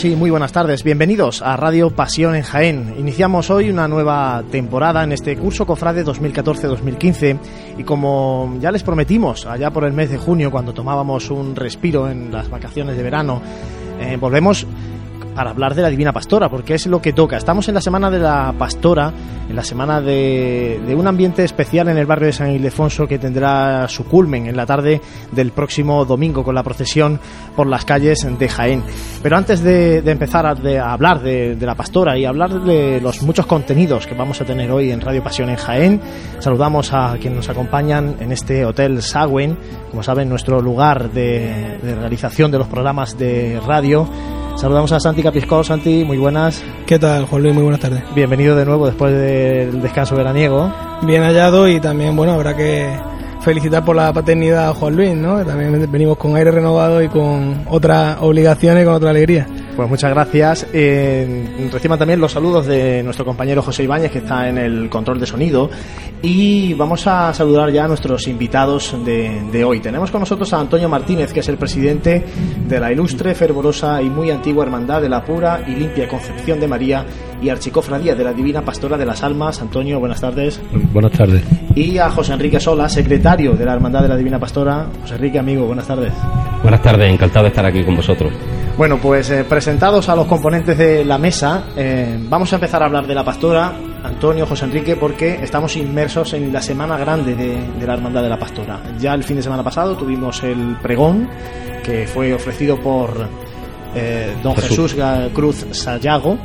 Saludos y muy buenas tardes. Bienvenidos a Radio Pasión en Jaén. Iniciamos hoy una nueva temporada en este curso Cofrade 2014-2015 y como ya les prometimos allá por el mes de junio cuando tomábamos un respiro en las vacaciones de verano, eh, volvemos para hablar de la Divina Pastora, porque es lo que toca. Estamos en la Semana de la Pastora, en la semana de, un ambiente especial en el barrio de San Ildefonso que tendrá su culmen en la tarde del próximo domingo con la procesión por las calles de Jaén. Pero antes de, empezar a, hablar de, la Pastora y hablar de los muchos contenidos que vamos a tener hoy en Radio Pasión en Jaén, saludamos a quienes nos acompañan en este Hotel Sagüen, como saben, nuestro lugar de realización de los programas de radio Saludamos a Santi Capiscol. Santi, muy buenas. ¿Qué tal, Juan Luis? Muy buenas tardes. Bienvenido de nuevo después del descanso veraniego. Bien hallado y también, bueno, habrá que felicitar por la paternidad a Juan Luis, ¿no? También venimos con aire renovado y con otras obligaciones y con otra alegría. Pues muchas gracias. Eh, reciban también los saludos de nuestro compañero José Ibáñez, que está en el control de sonido. Y vamos a saludar ya a nuestros invitados de, de hoy. Tenemos con nosotros a Antonio Martínez, que es el presidente de la ilustre, fervorosa y muy antigua Hermandad de la Pura y Limpia Concepción de María y Archicofradía de la Divina Pastora de las Almas. Antonio, buenas tardes. Buenas tardes. Y a José Enrique Sola, secretario de la Hermandad de la Divina Pastora. José Enrique, amigo, buenas tardes. Buenas tardes, encantado de estar aquí con vosotros. Bueno, pues eh, presentados a los componentes de la mesa, eh, vamos a empezar a hablar de la pastora, Antonio, José Enrique, porque estamos inmersos en la semana grande de, la Hermandad de la Pastora. Ya el fin de semana pasado tuvimos el pregón, que fue ofrecido por eh, don Jesús. Cruz Sayago,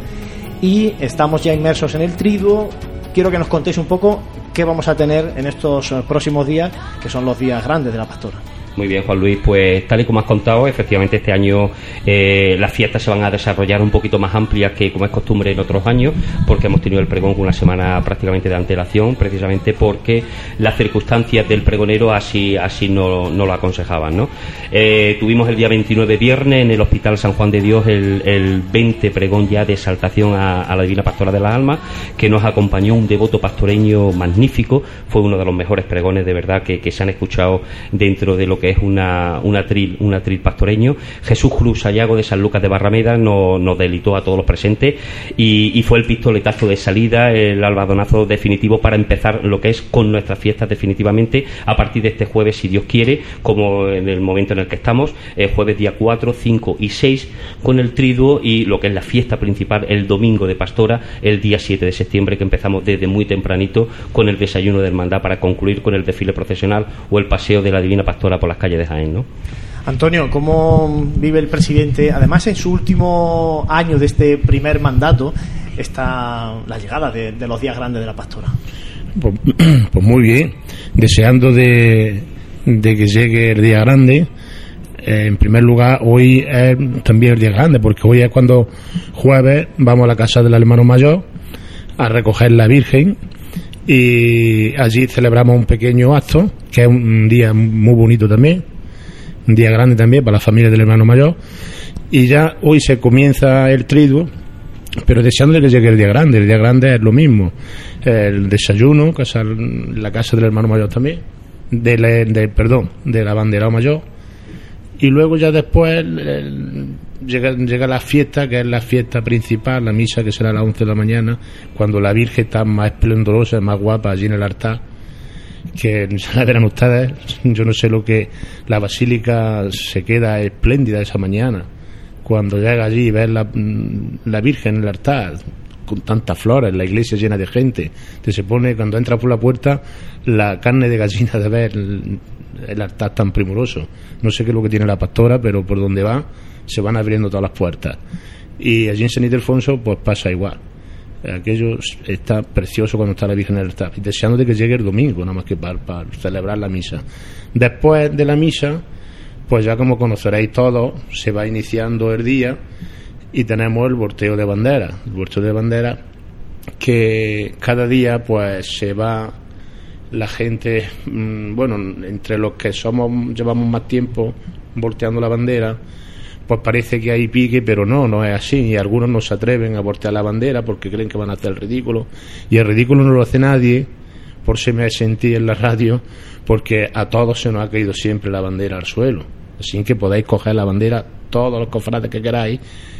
y estamos ya inmersos en el triduo. Quiero que nos contéis un poco qué vamos a tener en estos próximos días, que son los días grandes de la pastora. Muy bien, Juan Luis. Pues tal y como has contado, efectivamente este año eh, las fiestas se van a desarrollar un poquito más amplias que como es costumbre en otros años, porque hemos tenido el pregón con una semana prácticamente de antelación, precisamente porque las circunstancias del pregonero así así no, no lo aconsejaban. ¿no? Eh, tuvimos el día 29 viernes en el Hospital San Juan de Dios el, el 20 pregón ya de exaltación a, la Divina Pastora de las Almas, que nos acompañó un devoto pastoreño magnífico, fue uno de los mejores pregones de verdad que, que se han escuchado dentro de lo que que es una, un atril, un atril pastoreño. Jesús Cruz Sayago de San Lucas de Barrameda nos, delitó a todos los presentes y, fue el pistoletazo de salida, el albadonazo definitivo para empezar lo que es con nuestras fiestas definitivamente a partir de este jueves, si Dios quiere, como en el momento en el que estamos, el jueves día 4, 5 y 6 con el triduo y lo que es la fiesta principal el domingo de Pastora, el día 7 de septiembre que empezamos desde muy tempranito con el desayuno de hermandad para concluir con el desfile procesional o el paseo de la Divina Pastora por la calle de Jaén, ¿no? Antonio, ¿cómo vive el presidente, además en su último año de este primer mandato, está la llegada de, los días grandes de la pastora? Pues, pues muy bien, deseando de, que llegue el día grande. Eh, en primer lugar, hoy es también el día grande, porque hoy es cuando jueves vamos a la casa del hermano mayor a recoger la Virgen y allí celebramos un pequeño acto, que es un día muy bonito también, un día grande también para la familia del hermano mayor, y ya hoy se comienza el triduo, pero deseando que llegue el día grande, el día grande es lo mismo, el desayuno, casa, la casa del hermano mayor también, de, de perdón, de la bandera mayor, y luego ya después llega, llega la fiesta, que es la fiesta principal, la misa que será a las 11 de la mañana, cuando la Virgen está más esplendorosa, más guapa allí en el altar, que la verán ustedes, yo no sé lo que la basílica se queda espléndida esa mañana, cuando llega allí y ves la, la Virgen en el altar, con tantas flores, la iglesia llena de gente, te se pone, cuando entra por la puerta, la carne de gallina de ver el altar tan primoroso. No sé qué es lo que tiene la pastora, pero por donde va se van abriendo todas las puertas. Y allí en San Ildefonso pues pasa igual. Aquello está precioso cuando está la Virgen en el altar. Y deseando de que llegue el domingo, nada más que para, celebrar la misa. Después de la misa, pues ya como conoceréis todos, se va iniciando el día y tenemos el volteo de bandera. El volteo de bandera que cada día pues se va la gente, mm, bueno, entre los que somos llevamos más tiempo volteando la bandera, pues parece que hay pique, pero no, no es así. Y algunos no se atreven a voltear la bandera porque creen que van a hacer el ridículo. Y el ridículo no lo hace nadie, por si me sentí en la radio, porque a todos se nos ha caído siempre la bandera al suelo. Así que podáis coger la bandera todos los cofrades que queráis,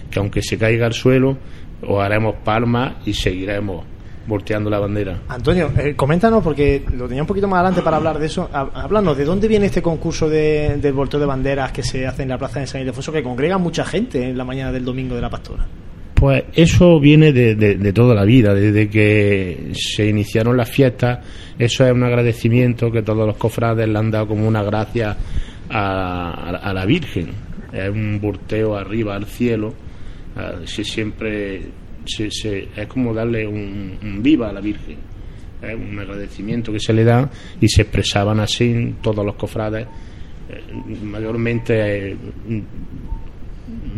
que aunque se caiga al suelo, os haremos palmas y seguiremos volteando la bandera. Antonio, eh, coméntanos, porque lo tenía un poquito más adelante para hablar de eso. Háblanos, ¿de dónde viene este concurso de, del volteo de banderas que se hace en la plaza de San Ildefonso, que congrega mucha gente en la mañana del domingo de la Pastora? Pues eso viene de, toda la vida, desde que se iniciaron las fiestas. Eso es un agradecimiento que todos los cofrades le han dado como una gracia a, la Virgen. Es un volteo arriba al cielo. Si siempre es como darle un, viva a la Virgen, es un agradecimiento que se le da y se expresaban así todos los cofrades, eh, mayormente eh,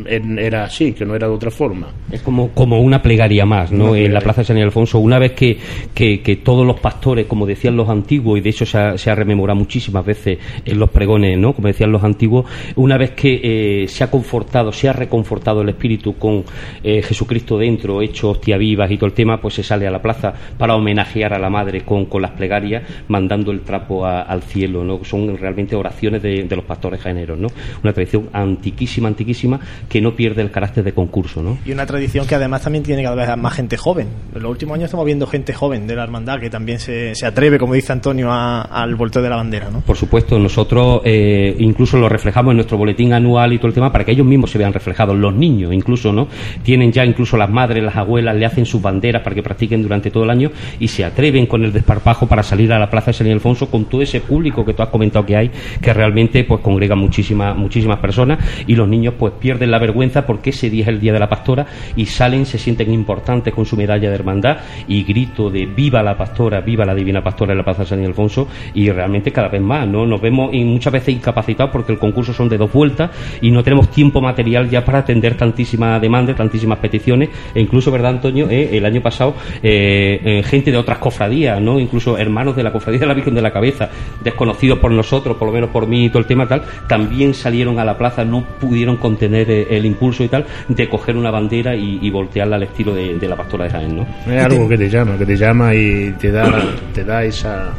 era así, que no era de otra forma. Es como, como una plegaria más, ¿no? en la Plaza de San Alfonso, una vez que, que, todos los pastores, como decían los antiguos, y de eso se ha, se ha, rememorado muchísimas veces en los pregones, ¿no? Como decían los antiguos, una vez que eh, se ha confortado, se ha reconfortado el espíritu con eh, Jesucristo dentro, hecho hostia vivas y todo el tema, pues se sale a la plaza para homenajear a la Madre con, con las plegarias, mandando el trapo al cielo, ¿no? Son realmente oraciones de, de los pastores jaeneros, ¿no? Una tradición antiquísima, antiquísima, que no pierde el carácter de concurso. ¿no? Y una tradición que además también tiene cada vez más gente joven. En los últimos años estamos viendo gente joven de la hermandad que también se, se atreve, como dice Antonio, al volteo de la bandera. ¿no? Por supuesto, nosotros eh, incluso lo reflejamos en nuestro boletín anual y todo el tema para que ellos mismos se vean reflejados. Los niños incluso, ¿no? Tienen ya incluso las madres, las abuelas, le hacen sus banderas para que practiquen durante todo el año y se atreven con el desparpajo para salir a la plaza de San Alfonso con todo ese público que tú has comentado que hay, que realmente pues congrega muchísimas, muchísimas personas y los niños pues pierden la vergüenza porque ese día es el día de la pastora y salen, se sienten importantes con su medalla de hermandad y grito de viva la pastora, viva la divina pastora en la Plaza San Alfonso y realmente cada vez más, ¿no? Nos vemos muchas veces incapacitados porque el concurso son de dos vueltas y no tenemos tiempo material ya para atender tantísimas demandas, tantísimas peticiones e incluso, ¿verdad, Antonio? Eh, el año pasado eh, eh, gente de otras cofradías, ¿no? Incluso hermanos de la cofradía de la Virgen de la Cabeza, desconocidos por nosotros, por lo menos por mí y todo el tema tal, también salieron a la plaza, no pudieron contener el impulso y tal de coger una bandera y, voltearla al estilo de, la pastora de Jaén, ¿no? Es algo que te llama, que te llama y te da, te da esa,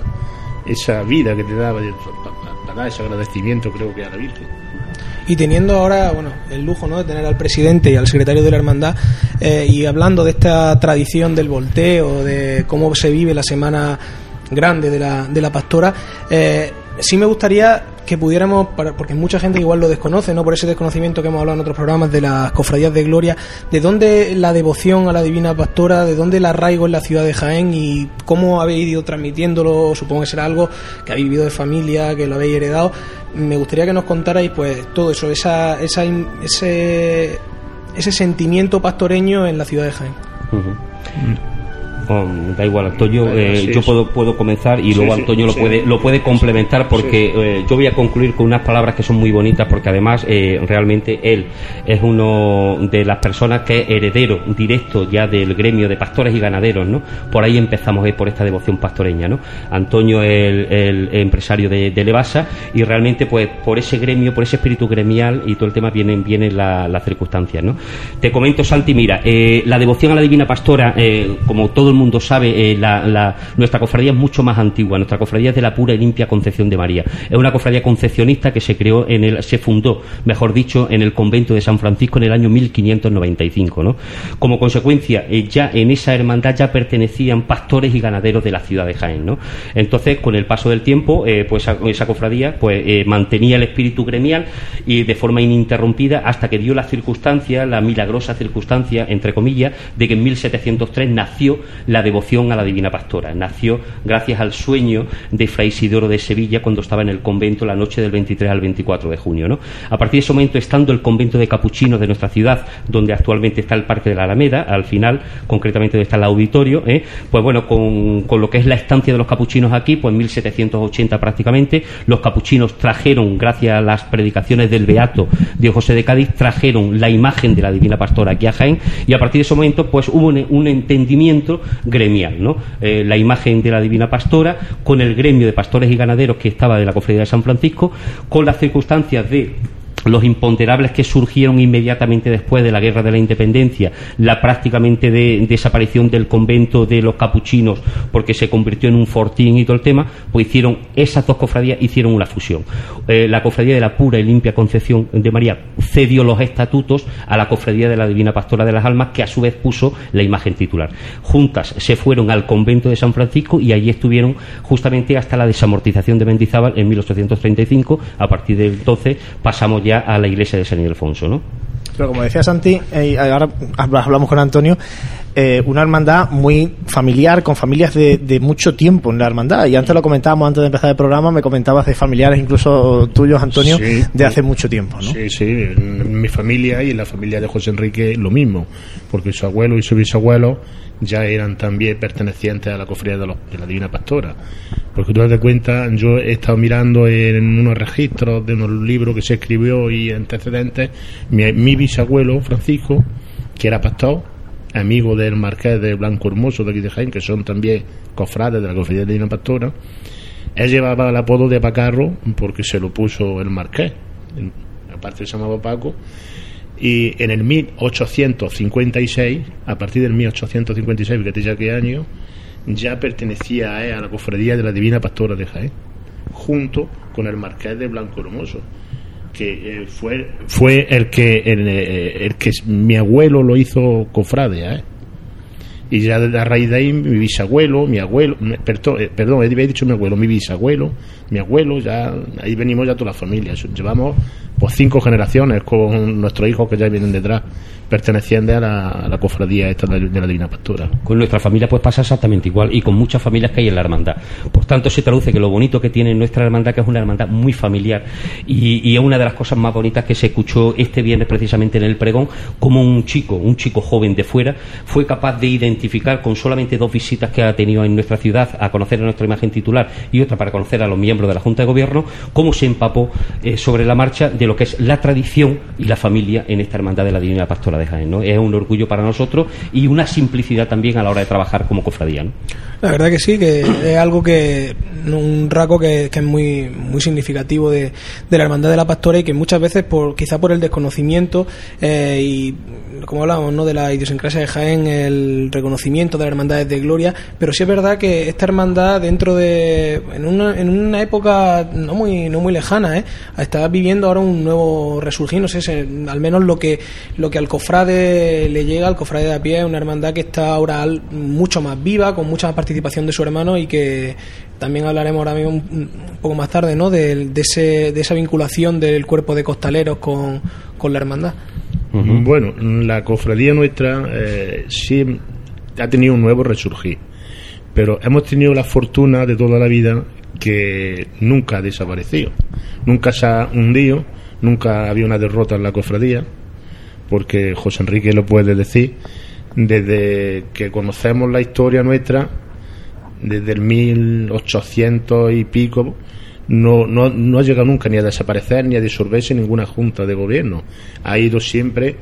esa vida que te da, para ese agradecimiento creo que a la Virgen. Y teniendo ahora, bueno, el lujo ¿no? de tener al presidente y al secretario de la hermandad eh, y hablando de esta tradición del volteo, de cómo se vive la semana grande de la, de la pastora, eh, sí me gustaría que pudiéramos, porque mucha gente igual lo desconoce, ¿no? Por ese desconocimiento que hemos hablado en otros programas de las cofradías de gloria, de dónde la devoción a la Divina Pastora, de dónde el arraigo en la ciudad de Jaén y cómo habéis ido transmitiéndolo, supongo que será algo que habéis vivido de familia, que lo habéis heredado. Me gustaría que nos contarais, pues, todo eso, esa, esa, ese, ese sentimiento pastoreño en la ciudad de Jaén da igual, Antonio, eh, yo puedo, puedo comenzar y luego Antonio lo puede lo puede complementar porque eh, yo voy a concluir con unas palabras que son muy bonitas porque además eh, realmente él es uno de las personas que es heredero directo ya del gremio de pastores y ganaderos, ¿no? Por ahí empezamos por esta devoción pastoreña, ¿no? Antonio es el, empresario de, de, Levasa y realmente pues por ese gremio, por ese espíritu gremial y todo el tema vienen, vienen las circunstancias, ¿no? Te comento, Santi, mira, la devoción a la Divina Pastora, como todo el mundo sabe, eh, la, nuestra cofradía es mucho más antigua. Nuestra cofradía es de la pura y limpia Concepción de María. Es una cofradía concepcionista que se creó en el, se fundó, mejor dicho, en el convento de San Francisco en el año 1595. ¿no? Como consecuencia, eh, ya en esa hermandad ya pertenecían pastores y ganaderos de la ciudad de Jaén. ¿no? Entonces, con el paso del tiempo, eh, pues esa, cofradía pues mantenía el espíritu gremial y de forma ininterrumpida hasta que dio la circunstancia, la milagrosa circunstancia, entre comillas, de que en 1703 nació la devoción a la Divina Pastora. Nació gracias al sueño de Fray Isidoro de Sevilla cuando estaba en el convento la noche del 23 al 24 de junio. ¿no? A partir de ese momento, estando el convento de capuchinos de nuestra ciudad, donde actualmente está el Parque de la Alameda, al final, concretamente donde está el auditorio, ¿eh? pues bueno, con, con, lo que es la estancia de los capuchinos aquí, pues en 1780 prácticamente, los capuchinos trajeron, gracias a las predicaciones del Beato de José de Cádiz, trajeron la imagen de la Divina Pastora aquí a Jaén, y a partir de ese momento, pues hubo un entendimiento gremial, ¿no? Eh, la imagen de la Divina Pastora con el gremio de pastores y ganaderos que estaba de la Cofradía de San Francisco, con las circunstancias de los imponderables que surgieron inmediatamente después de la guerra de la independencia, la prácticamente de, desaparición del convento de los capuchinos porque se convirtió en un fortín y todo el tema, pues hicieron esas dos cofradías hicieron una fusión. Eh, la cofradía de la pura y limpia Concepción de María cedió los estatutos a la cofradía de la Divina Pastora de las Almas que a su vez puso la imagen titular. Juntas se fueron al convento de San Francisco y allí estuvieron justamente hasta la desamortización de Mendizábal en 1835. A partir de entonces pasamos ya a la iglesia de San Ildefonso, ¿no? Pero como decía Santi, eh, ahora hablamos con Antonio, eh, una hermandad muy familiar, con familias de, mucho tiempo en la hermandad. Y antes lo comentábamos, antes de empezar el programa, me comentabas de familiares, incluso tuyos, Antonio, de hace mucho tiempo, ¿no? Sí, sí, en mi familia y en la familia de José Enrique lo mismo, porque su abuelo y su bisabuelo ya eran también pertenecientes a la cofradía de, de la Divina Pastora. Porque tú te das cuenta, yo he estado mirando en unos registros de unos libros que se escribió y antecedentes, mi, bisabuelo Francisco, que era pastor, amigo del marqués de Blanco Hermoso de aquí de Jaén, que son también cofrades de la cofradía de la Divina Pastora, él llevaba el apodo de Pacarro porque se lo puso el marqués, aparte se llamaba Paco, y en el 1856, a partir del 1856, fíjate ya qué año, ya pertenecía a la cofradía de la Divina Pastora de Jaén, junto con el Marqués de Blanco Hermoso, que eh, fue, fue el que eh, el, que mi abuelo lo hizo cofrade, ¿eh? y ya a raíz de ahí mi bisabuelo, mi abuelo, perdón, eh, perdón, he dicho mi abuelo, mi bisabuelo, mi abuelo, ya ahí venimos ya toda la familia, llevamos pues cinco generaciones con nuestros hijos que ya vienen detrás pertenecientes a la, cofradía esta de, la Divina Pastora. Con nuestra familia pues pasa exactamente igual y con muchas familias que hay en la hermandad. Por tanto se traduce que lo bonito que tiene nuestra hermandad que es una hermandad muy familiar y, es una de las cosas más bonitas que se escuchó este viernes precisamente en el pregón como un chico, un chico joven de fuera fue capaz de identificar con solamente dos visitas que ha tenido en nuestra ciudad a conocer a nuestra imagen titular y otra para conocer a los miembros de la Junta de Gobierno cómo se empapó eh, sobre la marcha de lo que es la tradición y la familia en esta hermandad de la Divina Pastora de Jaén. ¿no? Es un orgullo para nosotros y una simplicidad también a la hora de trabajar como cofradía. La verdad que sí, que es algo que, un raco que, es muy, muy significativo de, la hermandad de la Pastora y que muchas veces, por quizá por el desconocimiento eh, y como hablábamos, ¿no? de la idiosincrasia de Jaén, el reconocimiento de las hermandades de gloria, pero sí es verdad que esta hermandad dentro de, en una, en una época no muy, no muy lejana, ¿eh? está viviendo ahora un nuevo resurgir, no sé, al menos lo que, lo que al cofrade le llega, al cofrade de a pie, es una hermandad que está ahora mucho más viva, con mucha más participación de su hermano y que también hablaremos ahora mismo un, poco más tarde, ¿no? De, de, ese, de esa vinculación del cuerpo de costaleros con, con la hermandad. Bueno, la cofradía nuestra eh, sí ha tenido un nuevo resurgir, pero hemos tenido la fortuna de toda la vida que nunca ha desaparecido, nunca se ha hundido, nunca había una derrota en la cofradía, porque José Enrique lo puede decir, desde que conocemos la historia nuestra, desde el 1800 y pico, no, no, no ha llegado nunca ni a desaparecer ni a disolverse ninguna junta de gobierno. Ha ido siempre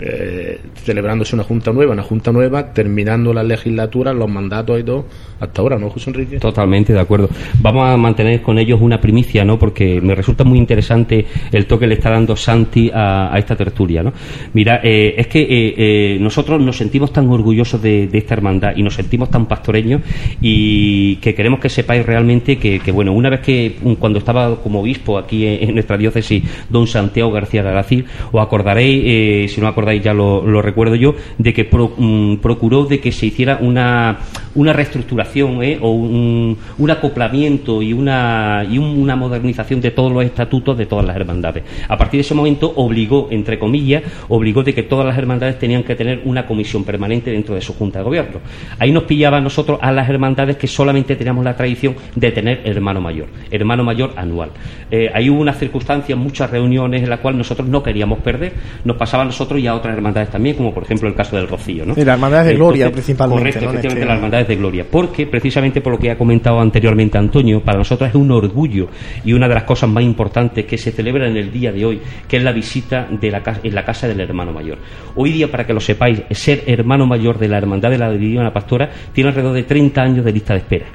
eh, celebrándose una junta nueva, una junta nueva, terminando la legislatura, los mandatos y todo, hasta ahora, ¿no, José Enrique? Totalmente, de acuerdo. Vamos a mantener con ellos una primicia, ¿no? Porque me resulta muy interesante el toque que le está dando Santi a, esta tertulia, ¿no? Mira, eh, es que eh, nosotros nos sentimos tan orgullosos de, esta hermandad y nos sentimos tan pastoreños y que queremos que sepáis realmente que, bueno, una vez que cuando estaba como obispo aquí en, nuestra diócesis, don Santiago García de Aracil, os acordaréis, si no acordáis, ya lo, recuerdo yo, de que mm, procuró de que se hiciera una, una reestructuración ¿eh? o un, un, acoplamiento y, una, y una modernización de todos los estatutos de todas las hermandades. A partir de ese momento obligó, entre comillas, obligó de que todas las hermandades tenían que tener una comisión permanente dentro de su Junta de Gobierno. Ahí nos pillaba a nosotros a las hermandades que solamente teníamos la tradición de tener hermano mayor, hermano mayor anual. Eh, ahí hubo unas circunstancias, muchas reuniones en las cuales nosotros no queríamos perder, nos pasaba a nosotros y a otras hermandades también, como por ejemplo el caso del Rocío. ¿no? Y las hermandades de Gloria, principalmente. Correcto, efectivamente, las hermandades de Gloria. Porque, precisamente por lo que ha comentado anteriormente Antonio, para nosotros es un orgullo y una de las cosas más importantes que se celebra en el día de hoy, que es la visita de la en la casa del hermano mayor. Hoy día, para que lo sepáis, ser hermano mayor de la Hermandad de la Divina Pastora tiene alrededor de 30 años de lista de espera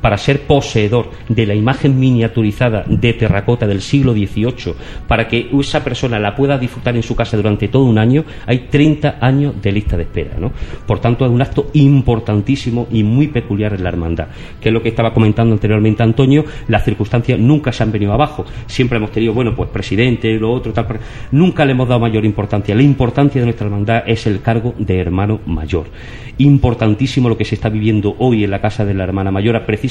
para ser poseedor de la imagen miniaturizada de terracota del siglo XVIII, para que esa persona la pueda disfrutar en su casa durante todo un año, hay 30 años de lista de espera. ¿no? Por tanto, es un acto importantísimo y muy peculiar en la hermandad, que es lo que estaba comentando anteriormente Antonio, las circunstancias nunca se han venido abajo, siempre hemos tenido, bueno, pues presidente, lo otro, tal, nunca le hemos dado mayor importancia. La importancia de nuestra hermandad es el cargo de hermano mayor. Importantísimo lo que se está viviendo hoy en la casa de la hermana mayor, precisamente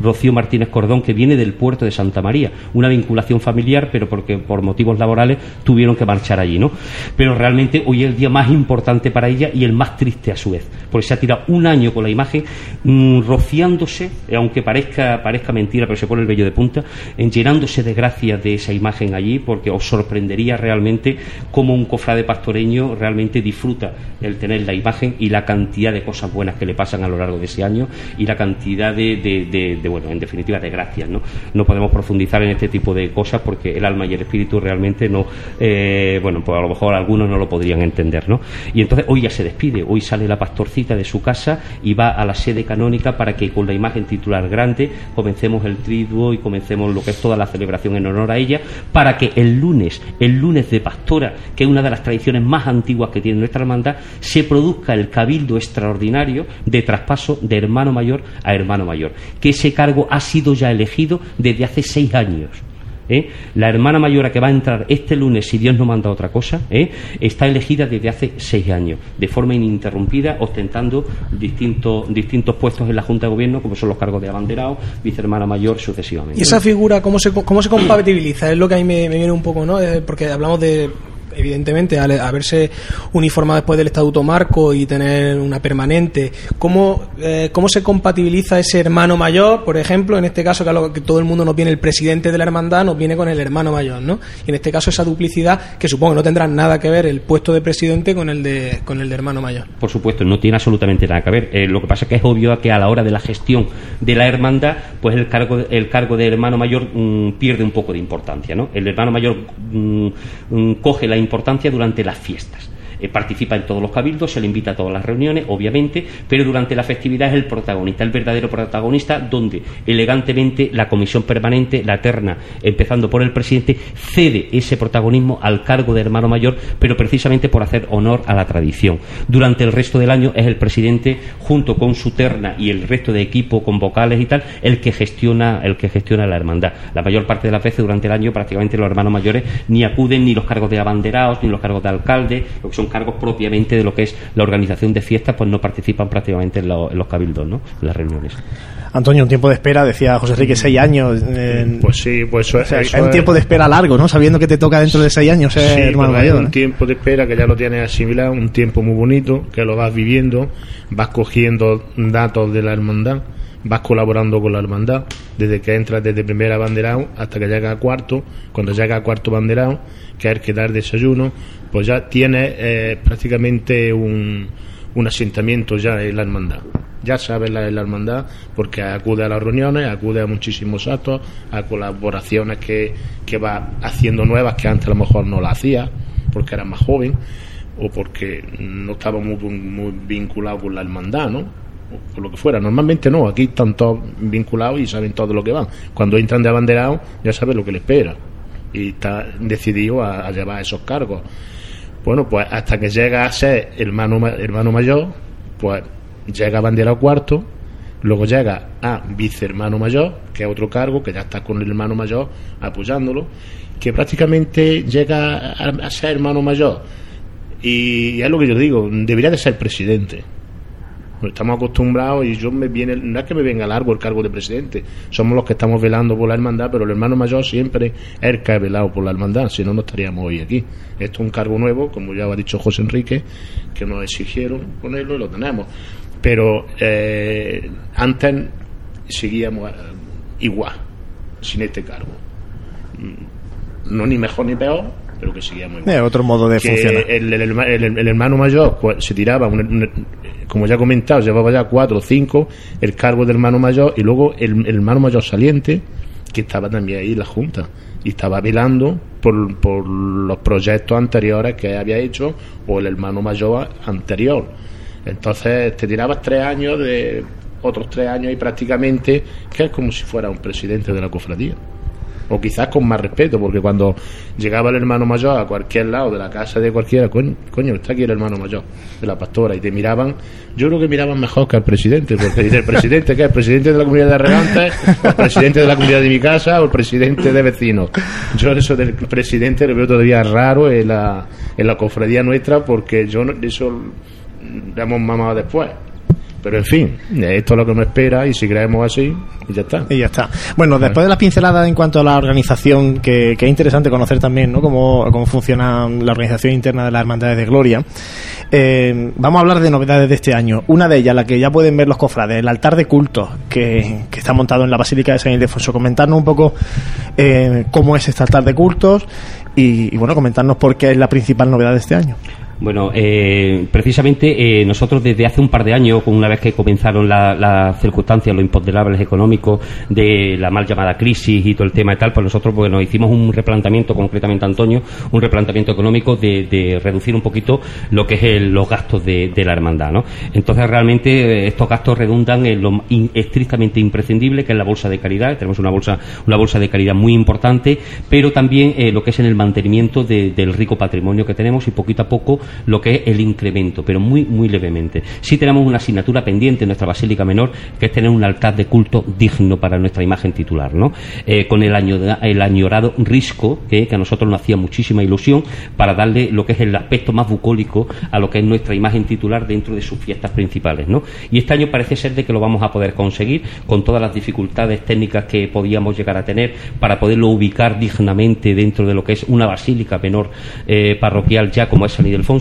Rocío Martínez Cordón, que viene del puerto de Santa María, una vinculación familiar, pero porque por motivos laborales tuvieron que marchar allí, ¿no? Pero realmente hoy es el día más importante para ella y el más triste a su vez, porque se ha tirado un año con la imagen mm, rociándose, aunque parezca, parezca mentira, pero se pone el vello de punta, en llenándose de gracia de esa imagen allí, porque os sorprendería realmente cómo un cofrade pastoreño realmente disfruta el tener la imagen y la cantidad de cosas buenas que le pasan a lo largo de ese año y la cantidad de, bueno, en definitiva, de gracias, ¿no? No podemos profundizar en este tipo de cosas porque el alma y el espíritu realmente no, eh, bueno, pues a lo mejor algunos no lo podrían entender, ¿no? Y entonces hoy ya se despide, hoy sale la pastorcita de su casa y va a la sede canónica para que con la imagen titular grande comencemos el triduo y comencemos lo que es toda la celebración en honor a ella, para que el lunes, el lunes de pastora, que es una de las tradiciones más antiguas que tiene nuestra hermandad, se produzca el cabildo extraordinario de traspaso de hermano mayor a hermano mayor, que ese cargo ha sido ya elegido desde hace seis años. ¿eh? La hermana mayora que va a entrar este lunes, si Dios no manda otra cosa, ¿eh? está elegida desde hace seis años, de forma ininterrumpida, ostentando distintos, distintos puestos en la Junta de Gobierno, como son los cargos de abanderado, vicehermana mayor, sucesivamente. ¿Y esa figura cómo se, cómo se compatibiliza? Es lo que a mí me, me viene un poco, ¿no? Eh, porque hablamos de evidentemente, al haberse uniformado después del Estatuto Marco y tener una permanente, ¿cómo, eh, ¿cómo se compatibiliza ese hermano mayor, por ejemplo, en este caso que, que todo el mundo nos viene el presidente de la hermandad, nos viene con el hermano mayor, ¿no? Y en este caso esa duplicidad, que supongo que no tendrá nada que ver el puesto de presidente con el de, con el de hermano mayor. Por supuesto, no tiene absolutamente nada que ver. Eh, lo que pasa es que es obvio que a la hora de la gestión de la hermandad, pues el cargo, el cargo de hermano mayor mm, pierde un poco de importancia, ¿no? El hermano mayor mm, mm, coge la importancia durante las fiestas. Eh, participa en todos los cabildos, se le invita a todas las reuniones, obviamente, pero durante la festividad es el protagonista, el verdadero protagonista, donde elegantemente la comisión permanente, la terna, empezando por el presidente, cede ese protagonismo al cargo de hermano mayor, pero precisamente por hacer honor a la tradición. Durante el resto del año es el presidente, junto con su terna y el resto de equipo con vocales y tal, el que gestiona, el que gestiona la hermandad. La mayor parte de las veces durante el año prácticamente los hermanos mayores ni acuden ni los cargos de abanderados, ni los cargos de alcalde, lo son cargos propiamente de lo que es la organización de fiestas, pues no participan prácticamente en, los cabildos, ¿no? En las reuniones. Antonio, un tiempo de espera, decía José Enrique, seis años. pues sí, pues eso, es un tiempo de espera largo, ¿no? Sabiendo que te toca dentro de seis años ser hermano mayor. un tiempo de espera que ya lo tienes asimilado, un tiempo muy bonito, que lo vas viviendo, vas cogiendo datos de la hermandad vas colaborando con la hermandad desde que entras desde primera banderado hasta que llega a cuarto cuando llega a cuarto banderado que hay que dar desayuno pues ya tiene eh, prácticamente un, un asentamiento ya en la hermandad ya sabe la, la hermandad porque acude a las reuniones, acude a muchísimos actos, a colaboraciones que, que va haciendo nuevas que antes a lo mejor no la hacía porque era más joven o porque no estaba muy, muy vinculado con la hermandad, ¿no? O lo que fuera. Normalmente no, aquí están todos vinculados y saben todo lo que van. Cuando entran de abanderado ya saben lo que les espera y está decidido a, llevar esos cargos. Bueno, pues hasta que llega a ser hermano, hermano mayor, pues llega a abanderado cuarto, luego llega a vicehermano mayor, que es otro cargo, que ya está con el hermano mayor apoyándolo, que prácticamente llega a, a ser hermano mayor. Y es lo que yo digo, debería de ser presidente estamos acostumbrados y yo me viene, no es que me venga largo el cargo de presidente, somos los que estamos velando por la hermandad, pero el hermano mayor siempre es el que ha velado por la hermandad, si no, no estaríamos hoy aquí. Esto es un cargo nuevo, como ya ha dicho José Enrique, que nos exigieron ponerlo y lo tenemos. Pero eh, antes seguíamos eh, igual, sin este cargo. Mm, no ni mejor ni peor, pero que seguíamos igual. Eh, otro modo de funcionar. El, el, hermano mayor pues, se tiraba un, como ya he comentado, llevaba ya cuatro o cinco, el cargo del hermano mayor y luego el, hermano mayor saliente, que estaba también ahí en la Junta y estaba velando por, por los proyectos anteriores que había hecho o el hermano mayor anterior. Entonces te tirabas tres años de otros tres años y prácticamente que es como si fuera un presidente de la cofradía o quizás con más respeto, porque cuando llegaba el hermano mayor a cualquier lado de la casa de cualquiera, coño, está aquí el hermano mayor de la pastora, y te miraban, yo creo que miraban mejor que al presidente, porque dice, ¿el presidente qué? ¿El presidente de la comunidad de Regantes? ¿El presidente de la comunidad de mi casa? ¿O el presidente de vecinos? Yo eso del presidente lo veo todavía raro en la, en la cofradía nuestra, porque yo eso lo hemos mamado después. Pero en fin, esto es lo que me espera y si creemos así, ya está. Y ya está. Bueno, después de las pinceladas en cuanto a la organización, que, es interesante conocer también, ¿no? Cómo, cómo funciona la organización interna de las Hermandades de Gloria. Eh, vamos a hablar de novedades de este año. Una de ellas, la que ya pueden ver los cofrades, el altar de culto que, está montado en la Basílica de San Ildefonso. Comentarnos un poco eh, cómo es este altar de cultos y, y, bueno, comentarnos por qué es la principal novedad de este año. Bueno, eh, precisamente eh, nosotros desde hace un par de años, una vez que comenzaron las circunstancias, los imponderables económicos de la mal llamada crisis y todo el tema y tal, pues nosotros bueno, hicimos un replanteamiento, concretamente Antonio, un replanteamiento económico de, reducir un poquito lo que es los gastos de, la hermandad. ¿no? Entonces realmente eh, estos gastos redundan en lo estrictamente imprescindible, que es la bolsa de caridad. Tenemos una bolsa, una bolsa de caridad muy importante, pero también lo que es en el mantenimiento del rico patrimonio que tenemos y poquito a poco lo que es el incremento, pero muy, muy levemente. Sí tenemos una asignatura pendiente en nuestra Basílica Menor, que es tener un altar de culto digno para nuestra imagen titular, ¿no? Eh, con el, el añorado risco, que, a nosotros nos hacía muchísima ilusión, para darle lo que es el aspecto más bucólico a lo que es nuestra imagen titular dentro de sus fiestas principales, ¿no? Y este año parece ser de que lo vamos a poder conseguir con todas las dificultades técnicas que podíamos llegar a tener para poderlo ubicar dignamente dentro de lo que es una basílica menor eh, parroquial ya como es San Ildefonso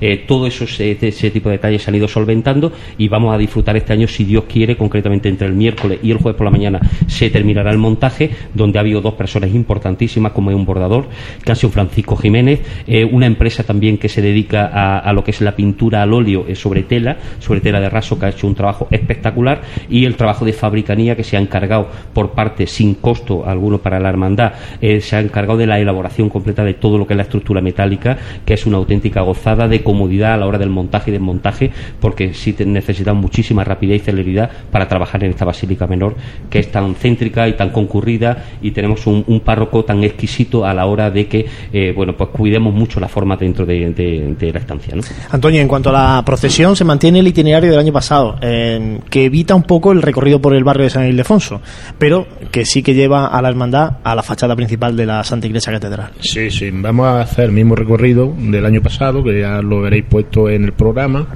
eh, todo eso, ese, tipo de detalles se han ido solventando y vamos a disfrutar este año, si Dios quiere, concretamente entre el miércoles y el jueves por la mañana se terminará el montaje, donde ha habido dos personas importantísimas, como es un bordador, que ha sido Francisco Jiménez, eh, una empresa también que se dedica a, lo que es la pintura al óleo eh, sobre tela, sobre tela de raso, que ha hecho un trabajo espectacular, y el trabajo de fabricanía que se ha encargado por parte, sin costo alguno para la hermandad, se ha encargado de la elaboración completa de todo lo que es la estructura metálica, que es una auténtica de comodidad a la hora del montaje y desmontaje, porque sí necesitan muchísima rapidez y celeridad para trabajar en esta basílica menor, que es tan céntrica y tan concurrida, y tenemos un, párroco tan exquisito a la hora de que, eh, bueno, pues cuidemos mucho la forma dentro de, la estancia. ¿no? Antonio, en cuanto a la procesión, se mantiene el itinerario del año pasado, que evita un poco el recorrido por el barrio de San Ildefonso, pero que sí que lleva a la hermandad a la fachada principal de la Santa Iglesia Catedral. Sí, sí, vamos a hacer el mismo recorrido del año pasado, ya lo veréis puesto en el programa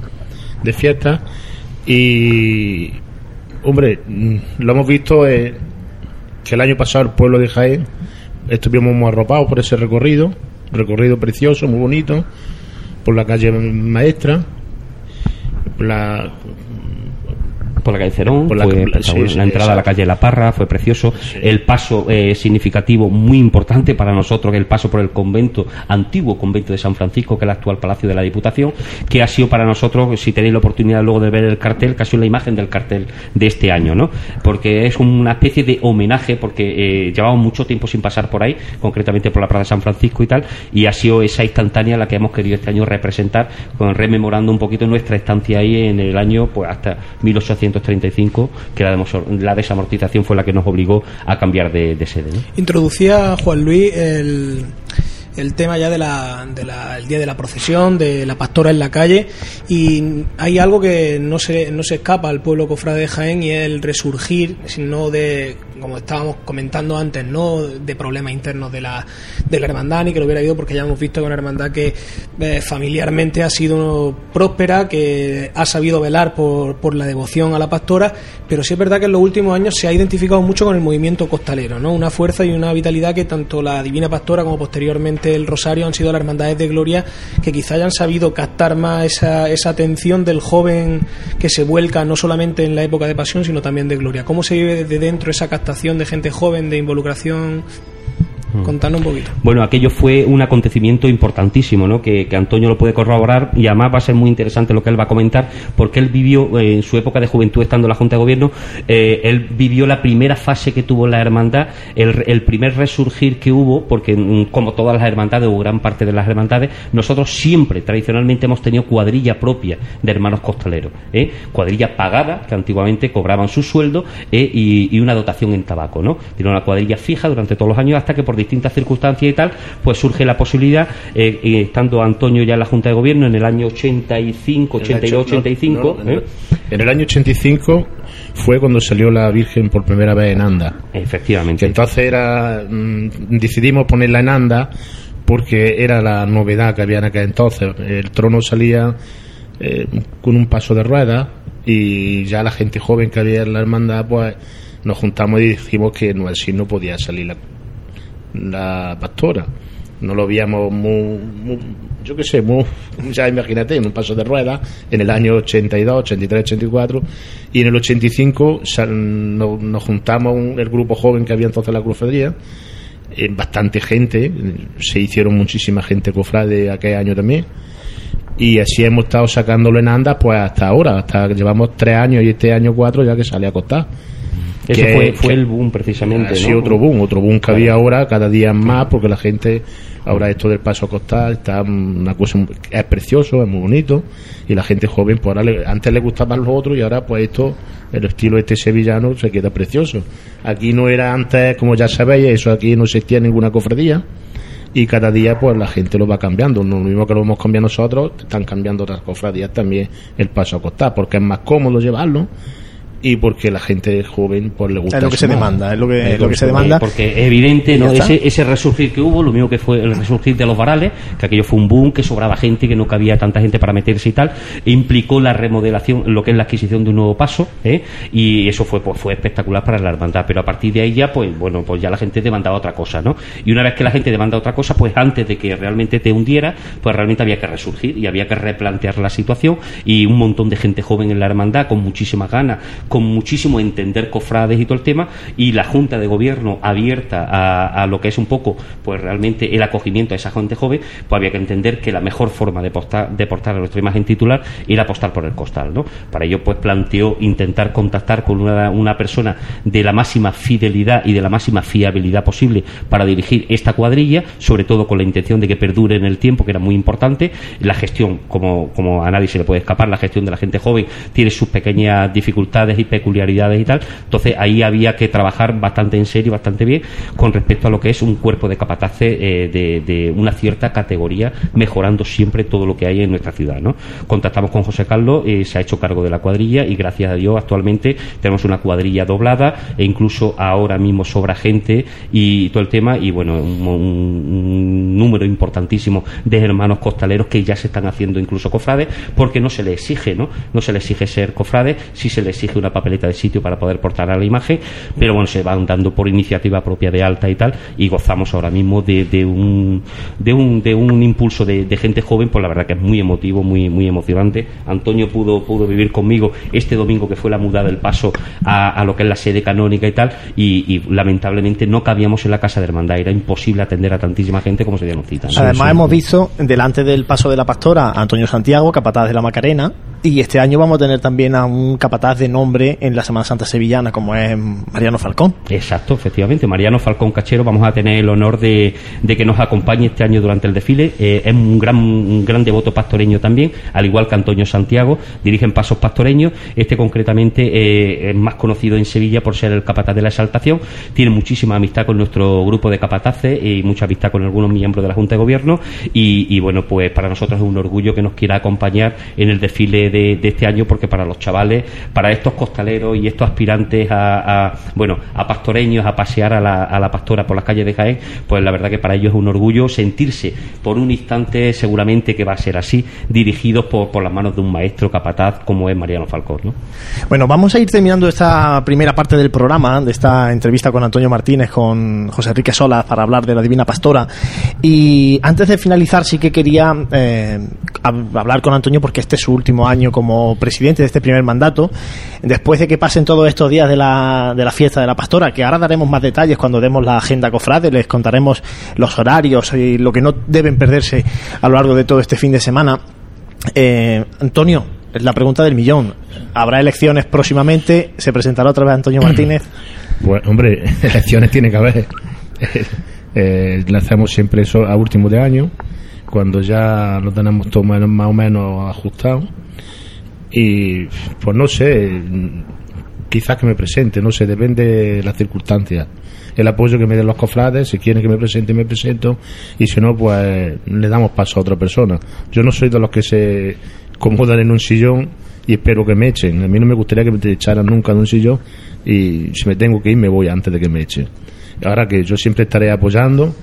de fiesta. Y, hombre, mm, lo hemos visto eh, que el año pasado el pueblo de Jaén estuvimos muy arropados por ese recorrido, recorrido precioso, muy bonito, por la calle maestra, por la calle Cerón, la, entrada a la calle La Parra fue precioso, el paso eh, significativo muy importante para nosotros, el paso por el convento, antiguo convento de San Francisco, que es el actual Palacio de la Diputación, que ha sido para nosotros, si tenéis la oportunidad luego de ver el cartel, casi la imagen del cartel de este año, ¿no? Porque es una especie de homenaje, porque eh, llevamos mucho tiempo sin pasar por ahí, concretamente por la Plaza de San Francisco y tal, y ha sido esa instantánea la que hemos querido este año representar, con rememorando un poquito nuestra estancia ahí en el año, pues hasta 1800 1935, que la, desamortización fue la que nos obligó a cambiar de, sede. Introducía Juan Luis el el tema ya del de día de la procesión, de la pastora en la calle, y hay algo que no se, no se escapa al pueblo cofrade de Jaén y es el resurgir, sino de, como estábamos comentando antes, no de problemas internos de la, de la hermandad, ni que lo hubiera ido, porque ya hemos visto que una hermandad que eh, familiarmente ha sido próspera, que ha sabido velar por, por la devoción a la pastora, pero sí es verdad que en los últimos años se ha identificado mucho con el movimiento costalero, ¿no? Una fuerza y una vitalidad que tanto la Divina Pastora como posteriormente el Rosario han sido las hermandades de gloria que quizá hayan sabido captar más esa, esa atención del joven que se vuelca no solamente en la época de pasión, sino también de gloria. ¿Cómo se vive desde dentro esa captación de gente joven, de involucración? Contanos un poquito. Bueno, aquello fue un acontecimiento importantísimo, ¿no? Que, que, Antonio lo puede corroborar y además va a ser muy interesante lo que él va a comentar, porque él vivió eh, en su época de juventud estando en la Junta de Gobierno, eh, él vivió la primera fase que tuvo la hermandad, el, el, primer resurgir que hubo, porque mm, como todas las hermandades o gran parte de las hermandades, nosotros siempre, tradicionalmente, hemos tenido cuadrilla propia de hermanos costaleros, ¿eh? cuadrilla pagada, que antiguamente cobraban su sueldo ¿eh? y, y, una dotación en tabaco, ¿no? Tiene una cuadrilla fija durante todos los años hasta que por distintas circunstancias y tal, pues surge la posibilidad, eh, estando Antonio ya en la Junta de Gobierno en el año 85, 82, 85. en, el, en, el, año 85 fue cuando salió la Virgen por primera vez en Anda. Efectivamente. Que entonces era, mmm, decidimos ponerla en Anda porque era la novedad que había en aquel entonces. El trono salía eh, con un paso de rueda y ya la gente joven que había en la hermandad, pues nos juntamos y dijimos que no, así no podía salir la, la pastora. No lo veíamos muy, yo qué sé, muy, ya imagínate, en un paso de rueda, en el año 82, 83, 84, y en el 85 nos, nos juntamos un, el grupo joven que había entonces en la cofradía, eh, bastante gente, se hicieron muchísima gente cofrade aquel año también, y así hemos estado sacándolo en andas pues hasta ahora, hasta llevamos tres años y este año cuatro ya que sale a costar. Ese que, fue, fue que, el boom precisamente. Sí, ¿no? otro boom, otro boom que había ahora, cada día más, porque la gente, ahora esto del paso a costar, está una cosa, es precioso, es muy bonito, y la gente joven, pues ahora le, antes le gustaban los otros y ahora pues esto, el estilo este sevillano se queda precioso. Aquí no era antes, como ya sabéis, eso aquí no existía ninguna cofradía y cada día pues la gente lo va cambiando no lo mismo que lo hemos cambiado nosotros están cambiando otras cofradías también el paso a costar porque es más cómodo llevarlo y porque la gente joven pues le gusta es lo que se demanda es lo que, es lo que se demanda. porque es evidente no ese, ese resurgir que hubo lo mismo que fue el resurgir de los varales que aquello fue un boom que sobraba gente que no cabía tanta gente para meterse y tal e implicó la remodelación lo que es la adquisición de un nuevo paso ¿eh? y eso fue pues fue espectacular para la hermandad. Pero a partir de ahí ya pues bueno pues ya la gente demandaba otra cosa no y una vez que la gente demanda otra cosa pues antes de que realmente te hundiera pues realmente había que resurgir y había que replantear la situación. Y un montón de gente joven en la hermandad con muchísimas ganas con muchísimo entender cofrades y todo el tema y la Junta de Gobierno abierta a, lo que es un poco pues realmente el acogimiento a esa gente joven pues había que entender que la mejor forma de, postar, de portar a nuestra imagen titular era apostar por el costal ¿no? para ello pues planteó intentar contactar con una, una persona de la máxima fidelidad y de la máxima fiabilidad posible para dirigir esta cuadrilla sobre todo con la intención de que perdure en el tiempo que era muy importante la gestión como, como a nadie se le puede escapar la gestión de la gente joven tiene sus pequeñas dificultades y peculiaridades y tal. Entonces ahí había que trabajar bastante en serio, bastante bien con respecto a lo que es un cuerpo de capataces eh, de, una cierta categoría, mejorando siempre todo lo que hay en nuestra ciudad. ¿no? Contactamos con José Carlos, eh, se ha hecho cargo de la cuadrilla y gracias a Dios actualmente tenemos una cuadrilla doblada e incluso ahora mismo sobra gente y todo el tema y bueno, un, número importantísimo de hermanos costaleros que ya se están haciendo incluso cofrades porque no se le exige, ¿no? No se le exige ser cofrades, si se le exige una papeleta de sitio para poder portar a la imagen, pero bueno, se van dando por iniciativa propia de alta y tal, y gozamos ahora mismo de, de un, de un de un impulso de, de, gente joven, pues la verdad que es muy emotivo, muy, muy emocionante. Antonio pudo, pudo vivir conmigo este domingo que fue la mudada del paso a, a lo que es la sede canónica y tal, y, y, lamentablemente no cabíamos en la casa de hermandad, era imposible atender a tantísima gente como se dieron citas. Además, sí, hemos visto delante del paso de la pastora a Antonio Santiago, capataz de la Macarena, y este año vamos a tener también a un capataz de nombre en la Semana Santa Sevillana, como es Mariano Falcón. Exacto, efectivamente. Mariano Falcón Cachero, vamos a tener el honor de, que nos acompañe este año durante el desfile. Eh, es un gran, un gran devoto pastoreño también, al igual que Antonio Santiago, dirigen pasos pastoreños. Este concretamente eh, es más conocido en Sevilla por ser el capataz de la exaltación. Tiene muchísima amistad con nuestro grupo de capataces y mucha amistad con algunos miembros de la Junta de Gobierno. Y, y bueno, pues para nosotros es un orgullo que nos quiera acompañar en el desfile de, de este año, porque para los chavales, para estos costaleros y estos aspirantes a, bueno a pastoreños a pasear a la, a la, pastora por las calles de Jaén pues la verdad que para ellos es un orgullo sentirse por un instante seguramente que va a ser así dirigidos por, por las manos de un maestro capataz como es Mariano Falcón ¿no? bueno vamos a ir terminando esta primera parte del programa de esta entrevista con Antonio Martínez con José Enrique Sola para hablar de la Divina Pastora y antes de finalizar sí que quería eh, hablar con Antonio porque este es su último año como presidente de este primer mandato de después de que pasen todos estos días de la, de la fiesta de la pastora, que ahora daremos más detalles cuando demos la agenda cofrade, les contaremos los horarios y lo que no deben perderse a lo largo de todo este fin de semana. Eh, Antonio, la pregunta del millón. ¿Habrá elecciones próximamente? ¿Se presentará otra vez Antonio Martínez? Pues, hombre, elecciones tiene que haber. eh, hacemos siempre eso a último de año, cuando ya lo tenemos todo más o menos ajustado. Y pues no sé, quizás que me presente, no sé, depende de las circunstancias. El apoyo que me den los cofrades, si quieren que me presente, me presento, y si no, pues le damos paso a otra persona. Yo no soy de los que se acomodan en un sillón y espero que me echen. A mí no me gustaría que me echaran nunca de un sillón y si me tengo que ir me voy antes de que me echen. Ahora que yo siempre estaré apoyando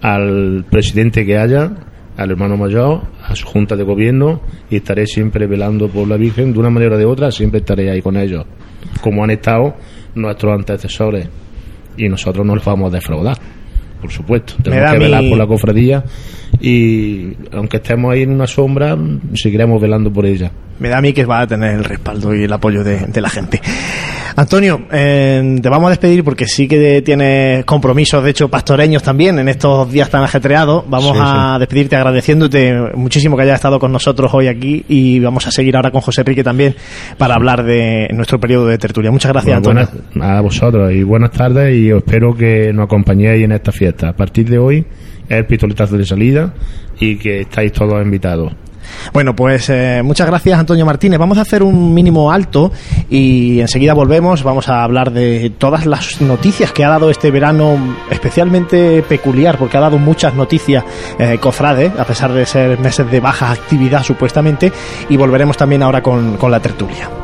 al presidente que haya, al hermano mayor, a su junta de gobierno y estaré siempre velando por la Virgen de una manera o de otra, siempre estaré ahí con ellos, como han estado nuestros antecesores y nosotros no los vamos a defraudar, por supuesto. Tenemos que velar por la cofradía y aunque estemos ahí en una sombra, seguiremos velando por ella. Me da a mí que va a tener el respaldo y el apoyo de, de la gente. Antonio, eh, te vamos a despedir porque sí que tienes compromisos, de hecho, pastoreños también en estos días tan ajetreados. Vamos Sí, a sí. despedirte agradeciéndote muchísimo que hayas estado con nosotros hoy aquí y vamos a seguir ahora con José Enrique también para hablar de nuestro periodo de tertulia. Muchas gracias, Bueno, Antonio. buenas- a vosotros y buenas tardes y os espero que nos acompañéis en esta fiesta. A partir de hoy es el pistoletazo de salida y que estáis todos invitados. Bueno, pues eh, muchas gracias Antonio Martínez. Vamos a hacer un mínimo alto y enseguida volvemos. Vamos a hablar de todas las noticias que ha dado este verano especialmente peculiar, porque ha dado muchas noticias eh, cofrades, a pesar de ser meses de baja actividad supuestamente. Y volveremos también ahora con, con la tertulia.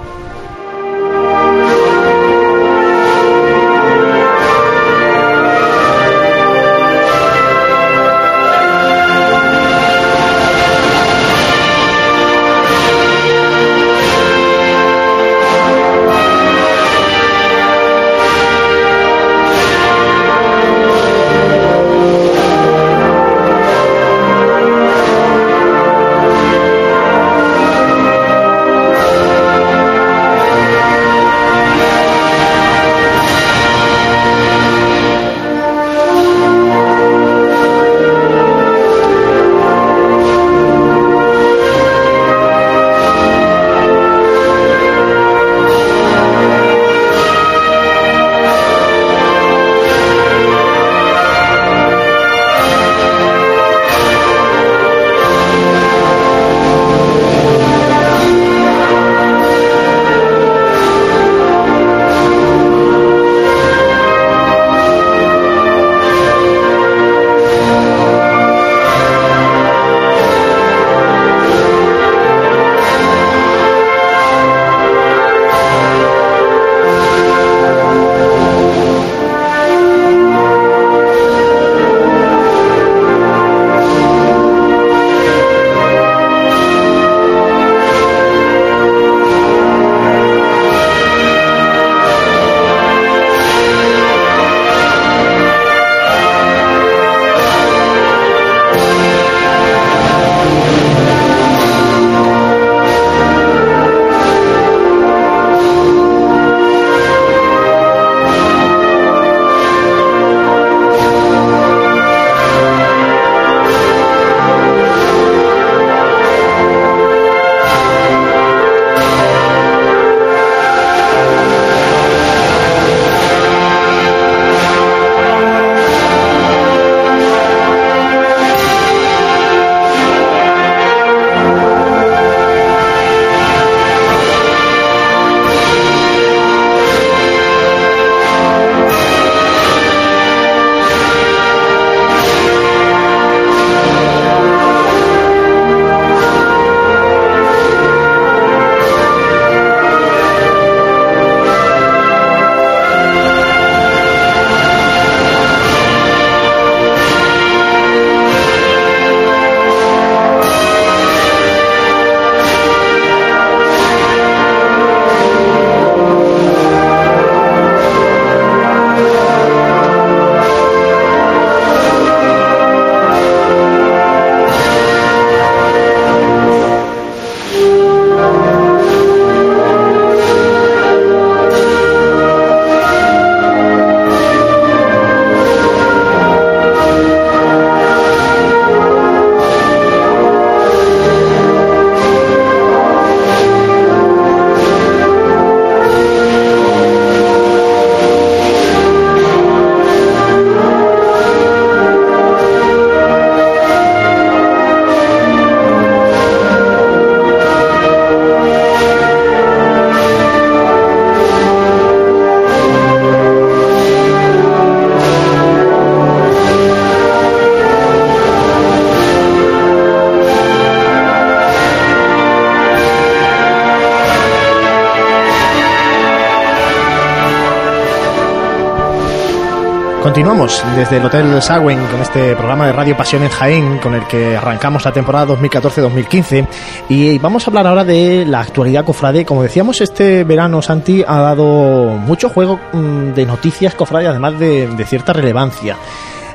Continuamos desde el Hotel Sagüen con este programa de Radio Pasión en Jaén con el que arrancamos la temporada 2014-2015 y vamos a hablar ahora de la actualidad cofrade. Como decíamos, este verano Santi ha dado mucho juego mm, de noticias cofrade, además de, de cierta relevancia.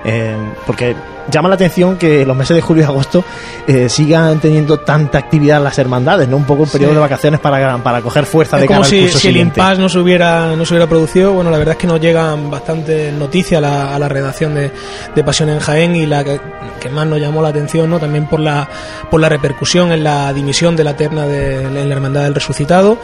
Eh, porque llama la atención que los meses de julio y agosto eh, sigan teniendo tanta actividad las hermandades, ¿no? Un poco un periodo Sí. de vacaciones para, para coger fuerza Es de como cara al si, curso si el impasse no se hubiera no se hubiera producido. Bueno, la verdad es que nos llegan bastantes noticias a la, a la redacción de, de Pasión en Jaén y la que, que más nos llamó la atención, ¿no? También por la por la repercusión en la dimisión de la terna de, en la Hermandad del Resucitado.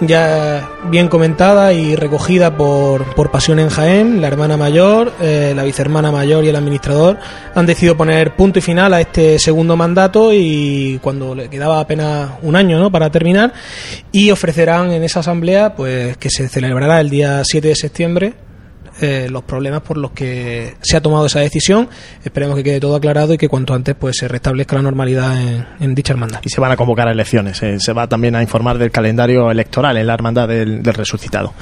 Ya bien comentada y recogida por, por Pasión en Jaén, la hermana mayor, eh, la vicehermana mayor y el administrador han decidido poner punto y final a este segundo mandato y cuando le quedaba apenas un año ¿no? para terminar y ofrecerán en esa asamblea pues que se celebrará el día 7 de septiembre eh, los problemas por los que se ha tomado esa decisión. Esperemos que quede todo aclarado y que cuanto antes pues se restablezca la normalidad en, en dicha hermandad. y se van a convocar elecciones. eh, se va también a informar del calendario electoral en la hermandad del, del resucitado.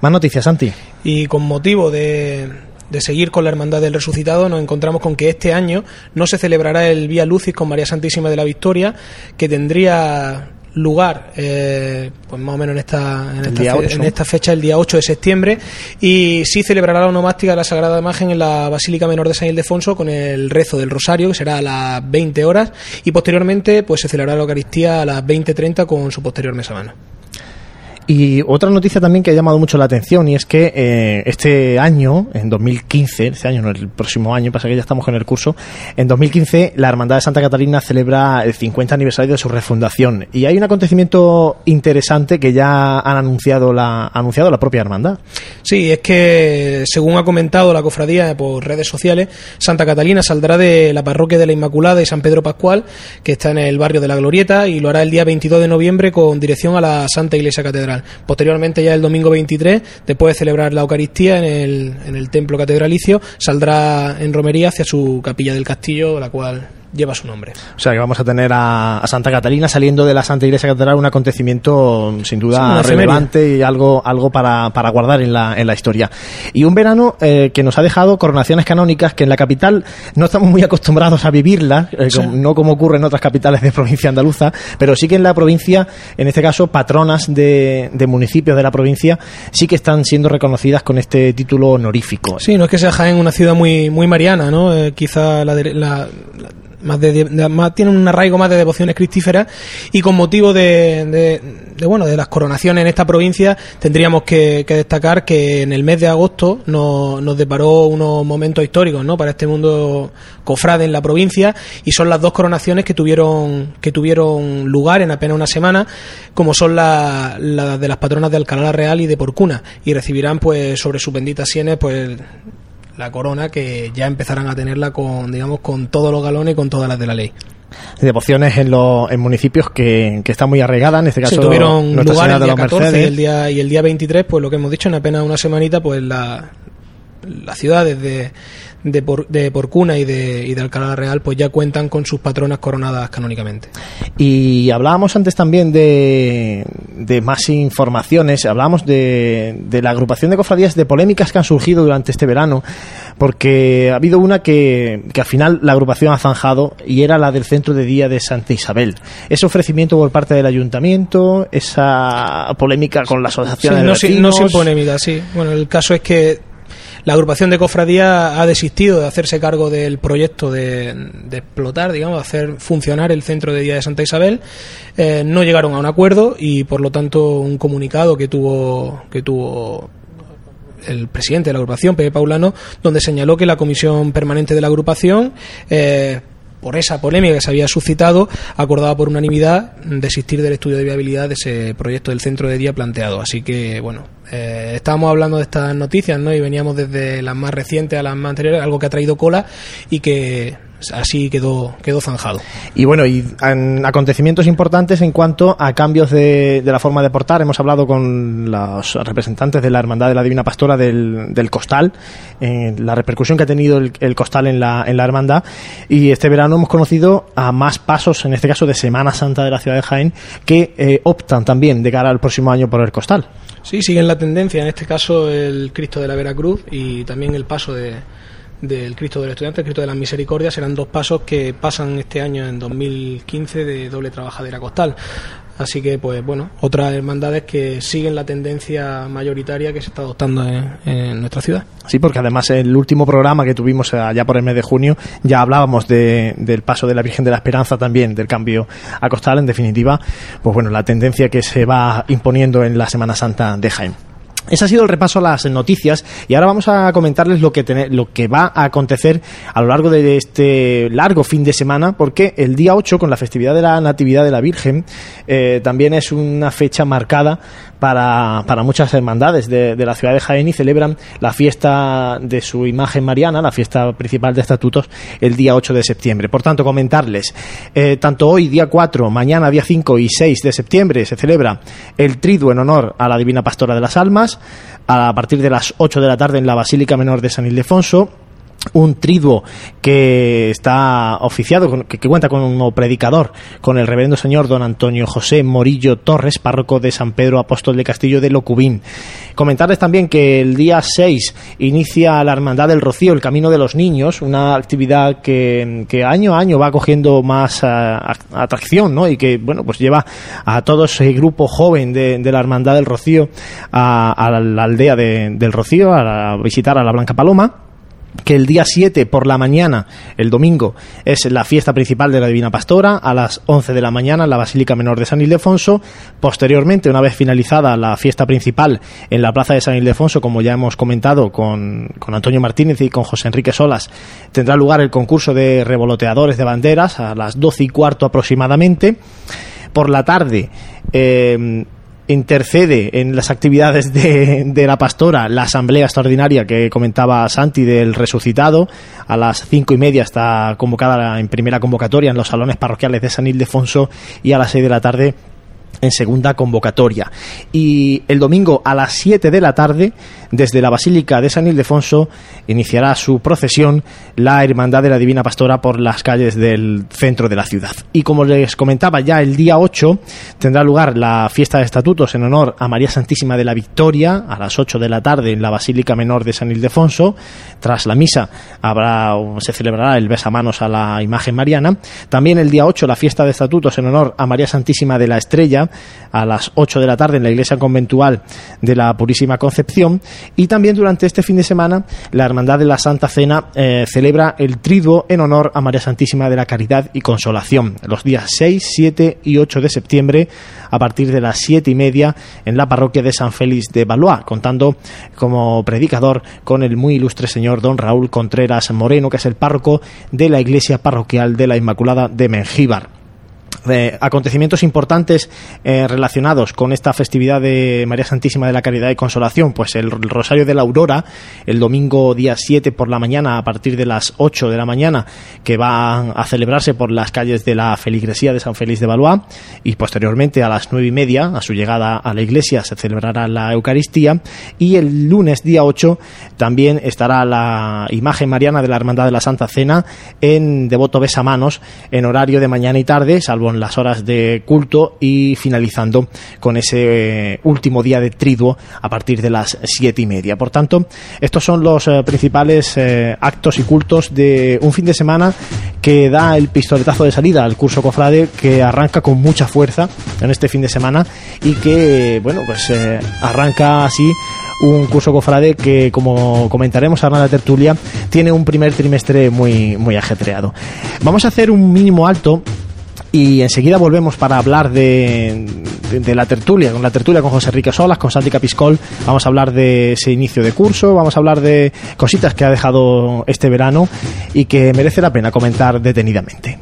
Más noticias, Santi. Y con motivo de, de seguir con la Hermandad del Resucitado, nos encontramos con que este año no se celebrará el Vía Lucis con María Santísima de la Victoria, que tendría lugar eh, pues más o menos en esta, en, esta día fe- 8. en esta fecha el día 8 de septiembre y sí celebrará la onomástica de la Sagrada Imagen en la Basílica Menor de San Ildefonso con el rezo del Rosario que será a las 20 horas y posteriormente pues se celebrará la Eucaristía a las 20.30 con su posterior mesa mano. Y otra noticia también que ha llamado mucho la atención y es que eh, este año, en 2015, este año no el próximo año, pasa que ya estamos con el curso, en 2015 la Hermandad de Santa Catalina celebra el 50 aniversario de su refundación y hay un acontecimiento interesante que ya han anunciado la, anunciado la propia Hermandad. Sí, es que según ha comentado la cofradía por redes sociales, Santa Catalina saldrá de la parroquia de la Inmaculada y San Pedro Pascual, que está en el barrio de la Glorieta, y lo hará el día 22 de noviembre con dirección a la Santa Iglesia Catedral. Posteriormente, ya el domingo 23, después de celebrar la Eucaristía en el, en el templo catedralicio, saldrá en romería hacia su capilla del castillo, la cual lleva su nombre. O sea que vamos a tener a, a Santa Catalina saliendo de la Santa Iglesia Catedral un acontecimiento sin duda relevante y algo, algo para, para guardar en la, en la historia. Y un verano eh, que nos ha dejado coronaciones canónicas que en la capital no estamos muy acostumbrados a vivirlas, eh, Sí. no como ocurre en otras capitales de provincia andaluza, pero sí que en la provincia, en este caso patronas de, de municipios de la provincia, sí que están siendo reconocidas con este título honorífico. Sí, no es que sea Jaén una ciudad muy muy mariana, ¿no? Eh, quizá la, de- la- la- más de, de- tiene un arraigo más de devociones cristíferas y con motivo de, de- bueno de las coronaciones en esta provincia tendríamos que, que destacar que en el mes de agosto nos, deparó unos momentos históricos, ¿no? Para este mundo cofrade en la provincia y son las dos coronaciones que tuvieron que tuvieron lugar en apenas una semana, como son las las de las patronas de Alcalá Real y de Porcuna y recibirán pues sobre sus benditas sienes pues la corona que ya empezarán a tenerla con digamos con todos los galones y con todas las de la ley. Devociones en, los en municipios que, que están muy arraigadas, en este caso tuvieron lugar el de día los 14 y el día y el día 23 pues lo que hemos dicho en apenas una semanita pues la las ciudades de de, Por- de Porcuna y de, y de Alcalá Real pues ya cuentan con sus patronas coronadas canónicamente. Y hablábamos antes también de, de más informaciones, hablábamos de, de la agrupación de cofradías, de polémicas que han surgido durante este verano, porque ha habido una que, que al final la agrupación ha zanjado y era la del centro de día de Santa Isabel. Ese ofrecimiento por parte del ayuntamiento, esa polémica con la Sí, asociación de no, sin, no sin polémica, sí. Bueno, el caso es que la agrupación de cofradía ha desistido de hacerse cargo del proyecto de, explotar, digamos, hacer funcionar el centro de día de Santa Isabel. Eh, no llegaron a un acuerdo y, por lo tanto, un comunicado que tuvo que tuvo el presidente de la agrupación, Pepe Paulano, donde señaló que la comisión permanente de la agrupación eh, por esa polémica que se había suscitado, acordaba por unanimidad desistir del estudio de viabilidad de ese proyecto del centro de día planteado. Así que, bueno, eh, estábamos hablando de estas noticias, ¿no? Y veníamos desde las más recientes a las más anteriores, algo que ha traído cola y que así quedó, quedó zanjado. Y bueno, y en acontecimientos importantes en cuanto a cambios de, de la forma de portar, hemos hablado con los representantes de la Hermandad de la Divina Pastora del, del Costal, eh, la repercusión que ha tenido el, el, Costal en la, en la Hermandad, y este verano hemos conocido a más pasos, en este caso de Semana Santa de la ciudad de Jaén, que eh, optan también de cara al próximo año por el Costal. Sí, siguen la tendencia, en este caso el Cristo de la Veracruz y también el paso de del Cristo del Estudiante, el Cristo de la Misericordia, serán dos pasos que pasan este año en 2015 de doble trabajadera costal. Así que, pues bueno, otras hermandades que siguen la tendencia mayoritaria que se está adoptando en, nuestra ciudad. Sí, porque además el último programa que tuvimos allá por el mes de junio ya hablábamos de, del paso de la Virgen de la Esperanza también, del cambio a costal, en definitiva, pues bueno, la tendencia que se va imponiendo en la Semana Santa de Jaén. Ese ha sido el repaso a las noticias y ahora vamos a comentarles lo que, lo que va a acontecer a lo largo de este largo fin de semana, porque el día 8, con la festividad de la Natividad de la Virgen, eh, también es una fecha marcada para, para muchas hermandades de, de, la ciudad de Jaén y celebran la fiesta de su imagen mariana, la fiesta principal de estatutos, el día 8 de septiembre. Por tanto, comentarles, eh, tanto hoy, día 4, mañana, día 5 y 6 de septiembre, se celebra el triduo en honor a la Divina Pastora de las Almas, a partir de las 8 de la tarde en la Basílica Menor de San Ildefonso un triduo que está oficiado, que, que, cuenta como predicador con el reverendo señor don Antonio José Morillo Torres, párroco de San Pedro Apóstol de Castillo de Locubín. Comentarles también que el día 6 inicia la Hermandad del Rocío, el Camino de los Niños, una actividad que, año a año va cogiendo más uh, atracción, ¿no? Y que, bueno, pues lleva a todo ese grupo joven de, de la Hermandad del Rocío a, a la aldea de, del Rocío, a visitar a la Blanca Paloma que el día 7 por la mañana, el domingo, es la fiesta principal de la Divina Pastora, a las 11 de la mañana en la Basílica Menor de San Ildefonso. Posteriormente, una vez finalizada la fiesta principal en la Plaza de San Ildefonso, como ya hemos comentado con, con Antonio Martínez y con José Enrique Solas, tendrá lugar el concurso de revoloteadores de banderas a las 12 y cuarto aproximadamente. Por la tarde, eh, intercede en las actividades de, de, la pastora la asamblea extraordinaria que comentaba Santi del resucitado. A las cinco y media está convocada en primera convocatoria en los salones parroquiales de San Ildefonso y a las seis de la tarde en segunda convocatoria. Y el domingo a las 7 de la tarde, desde la Basílica de San Ildefonso, iniciará su procesión la Hermandad de la Divina Pastora por las calles del centro de la ciudad. Y como les comentaba, ya el día 8 tendrá lugar la fiesta de estatutos en honor a María Santísima de la Victoria a las 8 de la tarde en la Basílica Menor de San Ildefonso. Tras la misa habrá se celebrará el besamanos a la imagen mariana. También el día 8 la fiesta de estatutos en honor a María Santísima de la Estrella a las 8 de la tarde en la iglesia conventual de la Purísima Concepción. Y también durante este fin de semana la Hermandad de la Santa Cena eh, celebra el triduo en honor a María Santísima de la Caridad y Consolación los días 6, 7 y 8 de septiembre a partir de las 7 y media en la parroquia de San Félix de Valois contando como predicador con el muy ilustre señor don Raúl Contreras Moreno que es el párroco de la iglesia parroquial de la Inmaculada de Mengíbar acontecimientos importantes eh, relacionados con esta festividad de María Santísima de la Caridad y Consolación, pues el Rosario de la Aurora, el domingo día 7 por la mañana, a partir de las 8 de la mañana, que va a celebrarse por las calles de la feligresía de San Félix de Valois, y posteriormente a las 9 y media, a su llegada a la iglesia, se celebrará la Eucaristía, y el lunes día 8 también estará la imagen mariana de la Hermandad de la Santa Cena en devoto besamanos, en horario de mañana y tarde, salvo en las horas de culto y finalizando con ese eh, último día de triduo a partir de las siete y media. Por tanto, estos son los eh, principales eh, actos y cultos de un fin de semana que da el pistoletazo de salida al curso cofrade que arranca con mucha fuerza en este fin de semana y que, bueno, pues arranca así un curso cofrade que, como comentaremos ahora en la tertulia, tiene un primer trimestre muy, muy ajetreado. Vamos a hacer un mínimo alto y enseguida volvemos para hablar de, de, la tertulia, con la tertulia con José Enrique Solas, con Santi Capiscol, vamos a hablar de ese inicio de curso, vamos a hablar de cositas que ha dejado este verano y que merece la pena comentar detenidamente.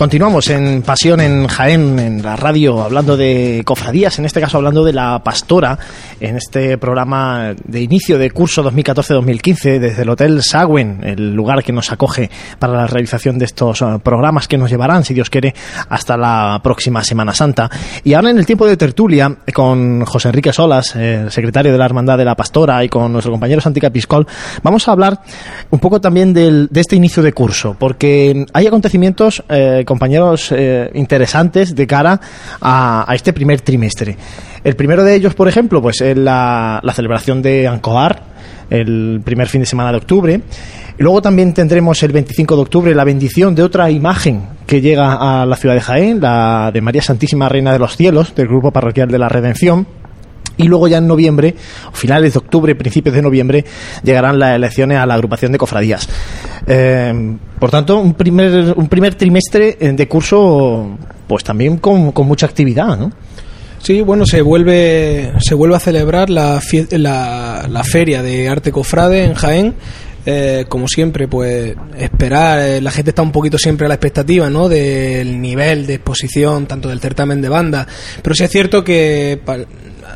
Continuamos en Pasión en Jaén, en la radio, hablando de cofradías, en este caso hablando de la pastora, en este programa de inicio de curso 2014-2015 desde el Hotel Sagüen, el lugar que nos acoge para la realización de estos eh, programas que nos llevarán, si Dios quiere, hasta la próxima Semana Santa. Y ahora en el tiempo de tertulia, con José Enrique Solas, el secretario de la Hermandad de la Pastora, y con nuestro compañero Santi Capiscol, vamos a hablar un poco también del, de este inicio de curso, porque hay acontecimientos eh, compañeros eh, interesantes de cara a, este primer trimestre. El primero de ellos, por ejemplo, pues es la, celebración de Ancoar, el primer fin de semana de octubre. Luego también tendremos el 25 de octubre la bendición de otra imagen que llega a la ciudad de Jaén, la de María Santísima Reina de los Cielos, del Grupo Parroquial de la Redención y luego ya en noviembre, finales de octubre, principios de noviembre, llegarán las elecciones a la agrupación de cofradías. Eh, por tanto, un primer, un primer trimestre de curso, pues también con, mucha actividad, ¿no? Sí, bueno, se vuelve, se vuelve a celebrar la, la, la feria de arte cofrade en Jaén. Eh, como siempre, pues esperar, eh, la gente está un poquito siempre a la expectativa, ¿no? Del nivel de exposición, tanto del certamen de banda, pero sí es cierto que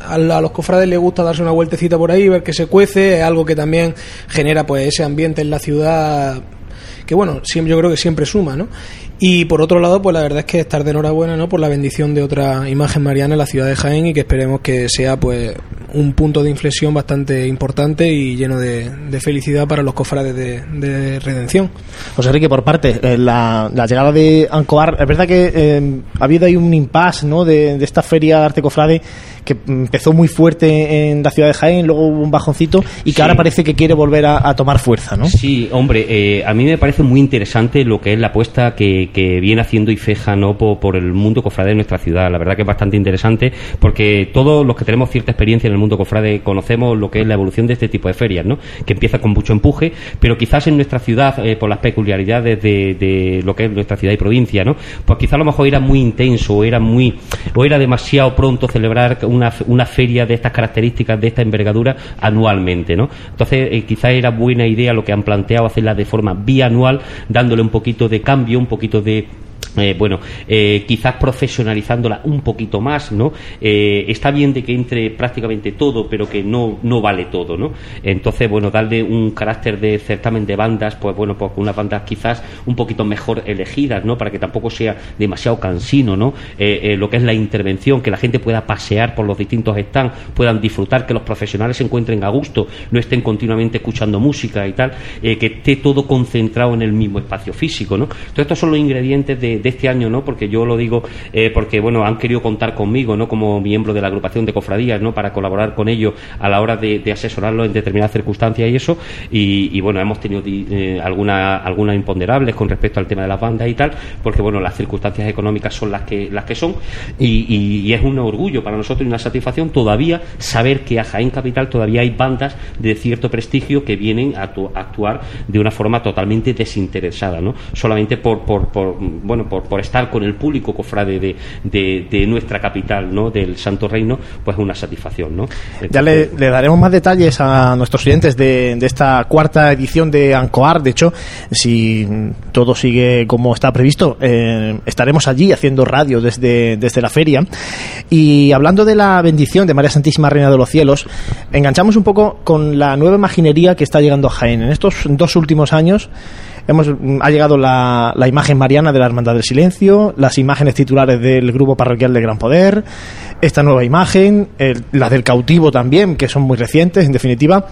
a, los cofrades les gusta darse una vueltecita por ahí, ver que se cuece, es algo que también genera pues ese ambiente en la ciudad que bueno, siempre, yo creo que siempre suma, ¿no? Y por otro lado, pues la verdad es que estar de enhorabuena, ¿no? Por la bendición de otra imagen mariana en la ciudad de Jaén y que esperemos que sea, pues, un punto de inflexión bastante importante y lleno de, felicidad para los cofrades de, redención. José Enrique, por parte, eh, la, llegada de Ancoar, es verdad que eh, ha habido ahí un impasse, ¿no? De, de esta feria de arte cofrade que empezó muy fuerte en la ciudad de Jaén, luego hubo un bajoncito y que ahora parece que quiere volver a, tomar fuerza, ¿no? Sí, hombre, eh, a mí me parece muy interesante lo que es la apuesta que, viene haciendo IFEJA ¿no? Por, el mundo cofrade de nuestra ciudad. La verdad que es bastante interesante porque todos los que tenemos cierta experiencia en el mundo cofrade conocemos lo que es la evolución de este tipo de ferias, ¿no? Que empieza con mucho empuje, pero quizás en nuestra ciudad, eh, por las peculiaridades de, lo que es nuestra ciudad y provincia, ¿no? Pues quizás a lo mejor era muy intenso, o era muy, o era demasiado pronto celebrar una, una feria de estas características, de esta envergadura, anualmente, ¿no? Entonces, eh, quizás era buena idea lo que han planteado hacerla de forma bianual, dándole un poquito de cambio, un poquito de eh, bueno, eh, quizás profesionalizándola un poquito más, ¿no? Eh, está bien de que entre prácticamente todo, pero que no, no vale todo, ¿no? Entonces, bueno, darle un carácter de certamen de bandas, pues bueno, pues unas bandas quizás un poquito mejor elegidas, ¿no? Para que tampoco sea demasiado cansino, ¿no? lo que es la intervención, que la gente pueda pasear por los distintos stands, puedan disfrutar, que los profesionales se encuentren a gusto, no estén continuamente escuchando música y tal, que esté todo concentrado en el mismo espacio físico, ¿no? Entonces, estos son los ingredientes de de este año, ¿no? Porque yo lo digo eh, porque, bueno, han querido contar conmigo, ¿no? Como miembro de la agrupación de cofradías, ¿no? Para colaborar con ellos a la hora de, asesorarlo en determinadas circunstancias y eso. Y, bueno, hemos tenido eh, algunas alguna imponderables con respecto al tema de las bandas y tal, porque, bueno, las circunstancias económicas son las que, las que son. Y, es un orgullo para nosotros y una satisfacción todavía saber que a Jaén Capital todavía hay bandas de cierto prestigio que vienen a, actuar de una forma totalmente desinteresada, ¿no? Solamente por, por, por bueno, por, estar con el público cofrade de, de, nuestra capital, ¿no? Del Santo Reino, pues es una satisfacción, ¿no? ya le, daremos más detalles a nuestros oyentes de, de esta cuarta edición de Ancoar. De hecho, si todo sigue como está previsto, eh, estaremos allí haciendo radio desde, desde la feria. Y hablando de la bendición de María Santísima Reina de los Cielos, enganchamos un poco con la nueva imaginería que está llegando a Jaén. En estos dos últimos años, Hemos, ha llegado la, imagen mariana de la Hermandad del Silencio, las imágenes titulares del Grupo Parroquial de Gran Poder, esta nueva imagen, las del cautivo también, que son muy recientes, en definitiva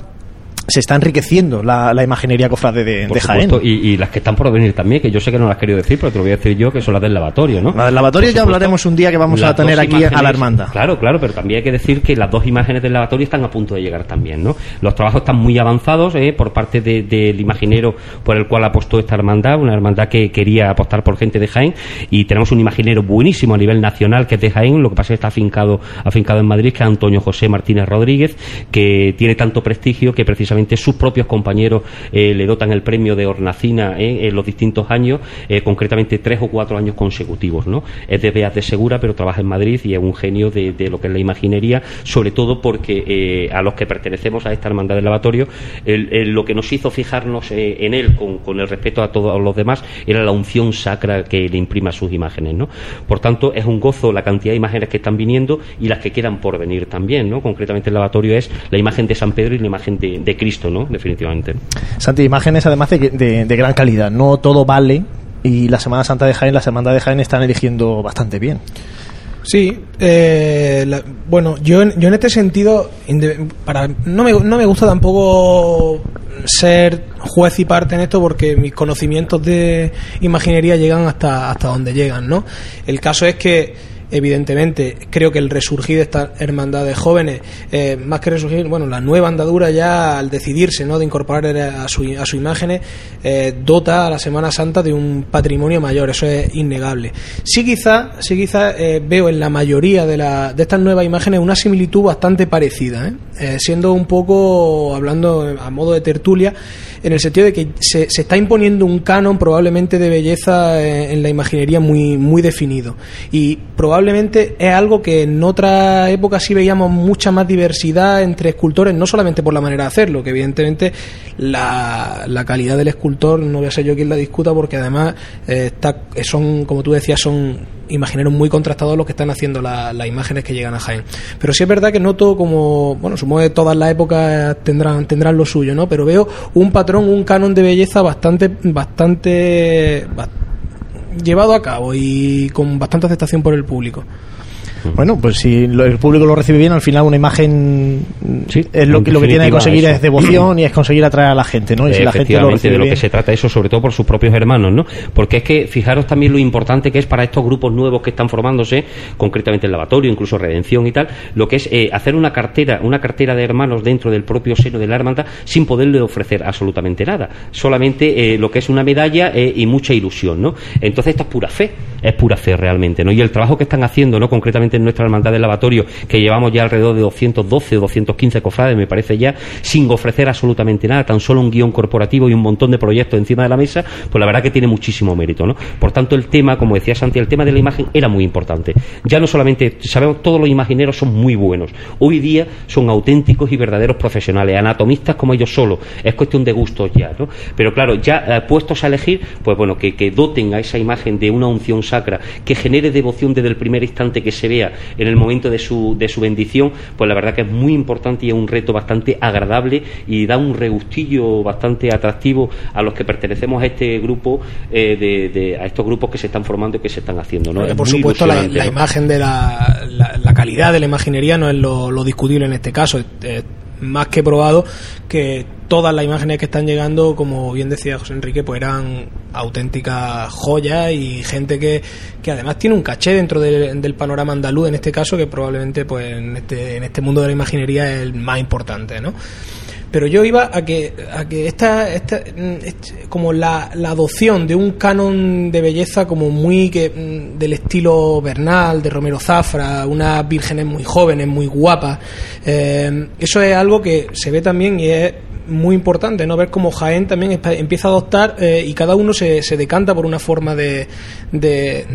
se está enriqueciendo la, la imaginería cofrade de, de Jaén. Y, las que están por venir también, que yo sé que no las he querido decir, pero te lo voy a decir yo, que son las del lavatorio, ¿no? Las del lavatorio ya hablaremos un día que vamos a tener aquí a la hermandad. Claro, claro, pero también hay que decir que las dos imágenes del lavatorio están a punto de llegar también, ¿no? Los trabajos están muy avanzados eh, por parte del imaginero por el cual apostó esta hermandad, una hermandad que quería apostar por gente de Jaén, y tenemos un imaginero buenísimo a nivel nacional que es de Jaén, lo que pasa es que está afincado, afincado en Madrid, que es Antonio José Martínez Rodríguez, que tiene tanto prestigio que precisamente sus propios compañeros le dotan el premio de Hornacina en los distintos años, concretamente tres o cuatro años consecutivos. ¿no? Es de Beat de Segura, pero trabaja en Madrid y es un genio de, lo que es la imaginería, sobre todo porque a los que pertenecemos a esta hermandad del lavatorio, lo que nos hizo fijarnos en él con, el respeto a todos los demás era la unción sacra que le imprima sus imágenes. ¿no? Por tanto, es un gozo la cantidad de imágenes que están viniendo y las que quedan por venir también. ¿no? Concretamente, el lavatorio es la imagen de San Pedro y la imagen de, Cristo, ¿no? definitivamente. Santi, imágenes además de, de gran calidad. No todo vale y la Semana Santa de Jaén, la Semana de Jaén están eligiendo bastante bien. Sí, eh, bueno, yo, yo en este sentido, para, no, me, no me gusta tampoco ser juez y parte en esto porque mis conocimientos de imaginería llegan hasta, hasta donde llegan, ¿no? El caso es que evidentemente creo que el resurgir de esta hermandad de jóvenes, eh, más que resurgir, bueno, la nueva andadura ya al decidirse ¿no? de incorporar a su, a su imagen, eh, dota a la Semana Santa de un patrimonio mayor, eso es innegable. Sí quizá, sí quizá eh, veo en la mayoría de, la, de estas nuevas imágenes una similitud bastante parecida, siendo un poco, hablando a modo de tertulia, en el sentido de que se, se está imponiendo un canon probablemente de belleza en, la imaginería muy, muy definido y probablemente es algo que en otra época sí veíamos mucha más diversidad entre escultores, no solamente por la manera de hacerlo, que evidentemente la, la calidad del escultor no voy a ser yo quien la discuta porque además eh, está, son, como tú decías, son imagineros muy contrastados los que están haciendo las imágenes que llegan a Jaén. Pero sí es verdad que noto como, bueno, supongo que todas las épocas tendrán, tendrán lo suyo, ¿no? Pero veo un patrón, un canon de belleza bastante, bastante, llevado a cabo y con bastante aceptación por el público. Bueno, pues si el público lo recibe bien, al final una imagen es lo que, lo que tiene que conseguir es devoción y es conseguir atraer a la gente, ¿no? Y si la gente lo de lo que se trata eso, sobre todo por sus propios hermanos, ¿no? Porque es que fijaros también lo importante que es para estos grupos nuevos que están formándose, concretamente el lavatorio, incluso Redención y tal, lo que es eh, hacer una cartera, una cartera de hermanos dentro del propio seno de la hermandad sin poderle ofrecer absolutamente nada, solamente eh, lo que es una medalla eh, y mucha ilusión, ¿no? Entonces esto es pura fe, es pura fe realmente, ¿no? Y el trabajo que están haciendo, ¿no? Concretamente en nuestra hermandad del lavatorio, que llevamos ya alrededor de 212 o 215 cofrades, me parece ya, sin ofrecer absolutamente nada, tan solo un guion corporativo y un montón de proyectos encima de la mesa, pues la verdad que tiene muchísimo mérito, ¿no? Por tanto, el tema, como decía Santi, el tema de la imagen era muy importante. Ya no solamente, sabemos, todos los imagineros son muy buenos. Hoy día son auténticos y verdaderos profesionales, anatomistas como ellos solos. Es cuestión de gustos ya, ¿no? Pero claro, ya eh, puestos a elegir, pues bueno, que, que doten a esa imagen de una unción que genere devoción desde el primer instante que se vea en el momento de su, de su bendición, pues la verdad que es muy importante y es un reto bastante agradable y da un regustillo bastante atractivo a los que pertenecemos a este grupo, eh, de, a estos grupos que se están formando y que se están haciendo. ¿no? por supuesto, la, imagen de la, la, calidad de la imaginería no es lo, discutible en este caso más que probado que todas las imágenes que están llegando, como bien decía José Enrique, pues eran auténticas joyas y gente que, que además tiene un caché dentro del, panorama andaluz, en este caso, que probablemente pues en este, en este mundo de la imaginería es el más importante, ¿no? pero yo iba a que, a que esta, esta mm, como la, la, adopción de un canon de belleza como muy que mm, del estilo Bernal, de Romero Zafra, unas vírgenes muy jóvenes, muy guapas, eh, eso es algo que se ve también y es muy importante, ¿no? Ver cómo Jaén también empieza a adoptar eh, y cada uno se, se decanta por una forma de, de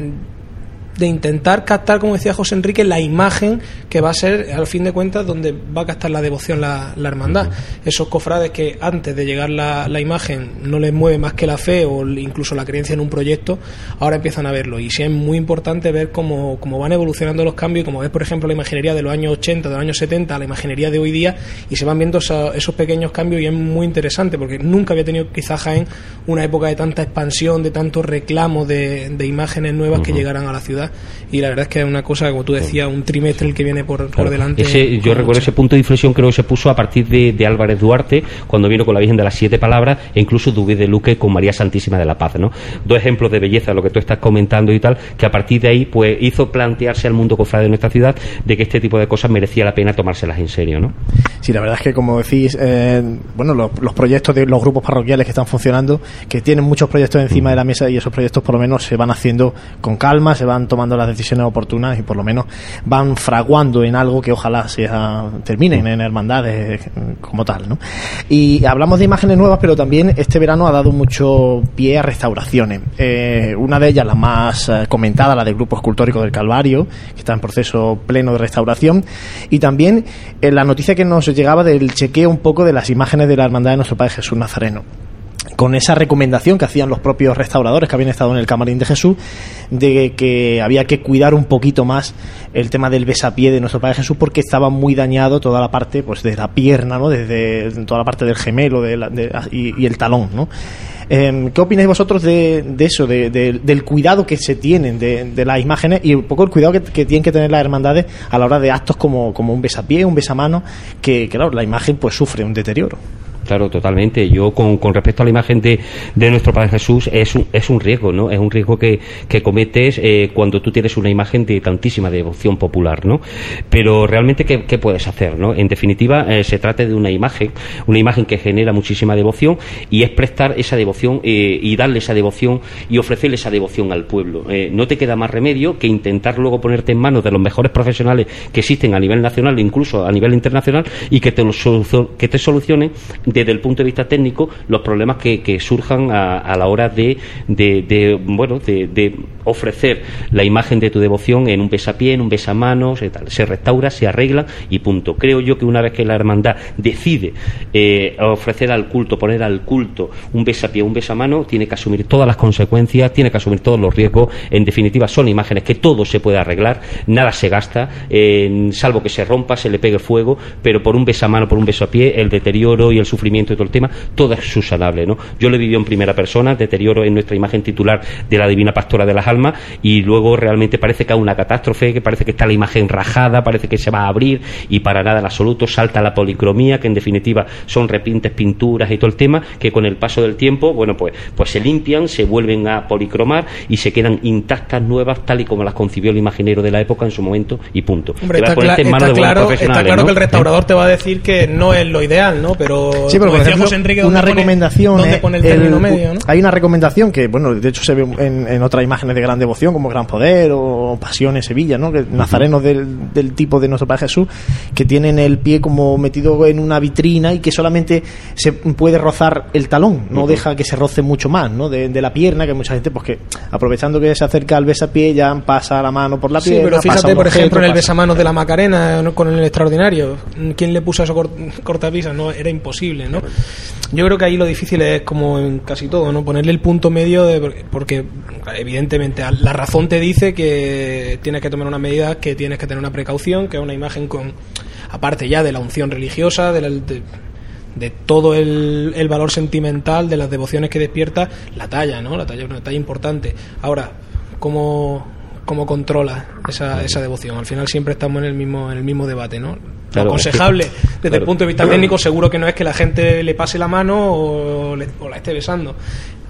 de intentar captar, como decía José Enrique, la imagen que va a ser, al fin de cuentas, donde va a captar la devoción la, hermandad. Esos cofrades que antes de llegar la, la, imagen no les mueve más que la fe o incluso la creencia en un proyecto, ahora empiezan a verlo. Y sí es muy importante ver cómo, cómo van evolucionando los cambios, como ves, por ejemplo, la imaginería de los años 80, de los años 70, la imaginería de hoy día, y se van viendo esos, pequeños cambios y es muy interesante, porque nunca había tenido quizás Jaén una época de tanta expansión, de tanto reclamo de, de imágenes nuevas que llegaran a la ciudad y la verdad es que es una cosa, como tú decías, un trimestre el que viene por, por delante. yo recuerdo ese punto de inflexión creo que se puso a partir de, Álvarez Duarte, cuando vino con la Virgen de las Siete Palabras, e incluso Dubé de Luque con María Santísima de la Paz, ¿no? Dos ejemplos de belleza, lo que tú estás comentando y tal, que a partir de ahí pues hizo plantearse al mundo cofrade de nuestra ciudad de que este tipo de cosas merecía la pena tomárselas en serio, ¿no? Sí, la verdad es que como decís, eh, bueno, los, los, proyectos de los grupos parroquiales que están funcionando, que tienen muchos proyectos encima de la mesa y esos proyectos por lo menos se van haciendo con calma, se van tomando tomando las decisiones oportunas y por lo menos van fraguando en algo que ojalá sea terminen en hermandades como tal, ¿no? Y hablamos de imágenes nuevas, pero también este verano ha dado mucho pie a restauraciones. Eh, una de ellas, la más eh, comentada, la del Grupo Escultórico del Calvario, que está en proceso pleno de restauración, y también eh, la noticia que nos llegaba del chequeo un poco de las imágenes de la Hermandad de Nuestro Padre Jesús Nazareno con esa recomendación que hacían los propios restauradores que habían estado en el camarín de Jesús, de que había que cuidar un poquito más el tema del besapié de nuestro Padre Jesús porque estaba muy dañado toda la parte pues de la pierna, ¿no? desde toda la parte del gemelo de y, el talón. ¿no? Em, ¿Qué opináis vosotros de, eso, del cuidado que se tienen de, las imágenes y un poco el cuidado que, tienen que tener las hermandades a la hora de actos como, como un besapié, un besamano, que claro, la imagen pues sufre un deterioro? Claro, totalmente. Yo, con, con respecto a la imagen de, de, nuestro Padre Jesús, es un, es un riesgo, ¿no? Es un riesgo que, que cometes eh, cuando tú tienes una imagen de tantísima devoción popular, ¿no? Pero realmente, ¿qué, puedes hacer, no? En definitiva, eh, se trata de una imagen, una imagen que genera muchísima devoción y es prestar esa devoción eh, y darle esa devoción y ofrecerle esa devoción al pueblo. no te queda más remedio que intentar luego ponerte en manos de los mejores profesionales que existen a nivel nacional e incluso a nivel internacional y que te, lo que te solucionen desde el punto de vista técnico los problemas que, surjan a, la hora de, bueno de, ofrecer la imagen de tu devoción en un besapié, en un besamanos, se restaura, se arregla y punto. Creo yo que una vez que la hermandad decide eh, ofrecer al culto, poner al culto un besapié, un besamano, tiene que asumir todas las consecuencias, tiene que asumir todos los riesgos. En definitiva, son imágenes que todo se puede arreglar, nada se gasta, salvo que se rompa, se le pegue fuego, pero por un besamano, por un besapié, el deterioro y el sufrimiento y todo el tema, todo es subsanable, ¿no? Yo lo he vivido en primera persona, deterioro en nuestra imagen titular de la Divina Pastora de las Almas y luego realmente parece que hay una catástrofe, que parece que está la imagen rajada, parece que se va a abrir y para nada en absoluto salta la policromía, que en definitiva son repintes, pinturas y todo el tema, que con el paso del tiempo, bueno, pues, pues se limpian, se vuelven a policromar y se quedan intactas, nuevas, tal y como las concibió el imaginero de la época en su momento y punto. Hombre, está, claro, está claro que el restaurador te va a decir que no es lo ideal, ¿no? Pero una recomendación. Hay una recomendación que, bueno, de hecho se ve en, otras imágenes de gran devoción, como Gran Poder o Pasión en Sevilla, ¿no? Que nazarenos del, del, tipo de nuestro Padre Jesús, que tienen el pie como metido en una vitrina y que solamente se puede rozar el talón, no deja que se roce mucho más, ¿no? De, la pierna, que mucha gente, pues que aprovechando que se acerca al besapié, ya pasa la mano por la pierna. Sí, pero fíjate, por ejemplo, en el besamanos de la Macarena, con el extraordinario, ¿quién le puso eso cortapisas? No, era imposible, ¿no? Yo creo que ahí lo difícil es como en casi todo, ¿no? Ponerle el punto medio de, porque evidentemente la razón te dice que tienes que tomar una medida, que tienes que tener una precaución, que es una imagen con aparte ya de la unción religiosa, de, de, todo el, el, valor sentimental, de las devociones que despierta, la talla, ¿no? La talla es una talla importante. Ahora, ¿cómo, cómo controla esa, esa devoción? Al final siempre estamos en el mismo, en el mismo debate, ¿no? lo aconsejable desde el punto de vista técnico seguro que no es que la gente le pase la mano o, o la esté besando.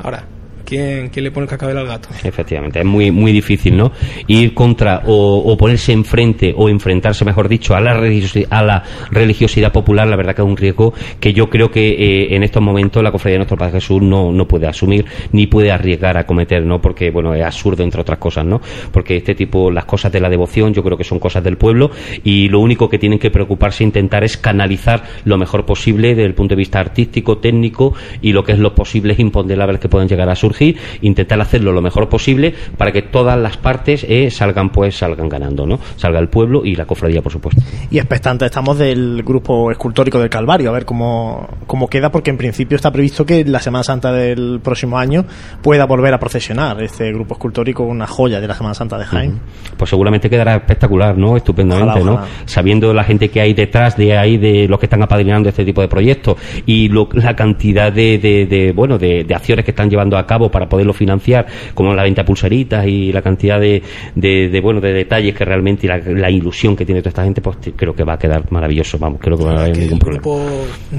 Ahora, ¿quién, le pone el cacabel al gato? Efectivamente, es muy, muy difícil, ¿no? Ir contra o, ponerse enfrente o enfrentarse, mejor dicho, a la, a la religiosidad popular, la verdad que es un riesgo que yo creo que eh, en estos momentos la cofradía de nuestro Padre Jesús no, no puede asumir ni puede arriesgar a cometer, ¿no? Porque, bueno, es absurdo, entre otras cosas, ¿no? Porque este tipo, las cosas de la devoción, yo creo que son cosas del pueblo y lo único que tienen que preocuparse e intentar es canalizar lo mejor posible desde el punto de vista artístico, técnico y lo que es los posibles imponderables que pueden llegar a surgir intentar hacerlo lo mejor posible para que todas las partes eh, salgan pues salgan ganando, ¿no? Salga el pueblo y la cofradía, por supuesto. Y expectantes estamos del grupo escultórico del Calvario, a ver cómo, cómo queda, porque en principio está previsto que la Semana Santa del próximo año pueda volver a procesionar este grupo escultórico, una joya de la Semana Santa de Jaime. Pues seguramente quedará espectacular, ¿no? Estupendamente, ¿no? Sabiendo la gente que hay detrás de ahí, de los que están apadrinando este tipo de proyectos y la cantidad de, de, bueno, de, de acciones que están llevando a cabo para poderlo financiar, como la venta de pulseritas y la cantidad de, de, bueno, de detalles que realmente la, la, ilusión que tiene toda esta gente, pues creo que va a quedar maravilloso, vamos, creo que no va a haber ningún problema.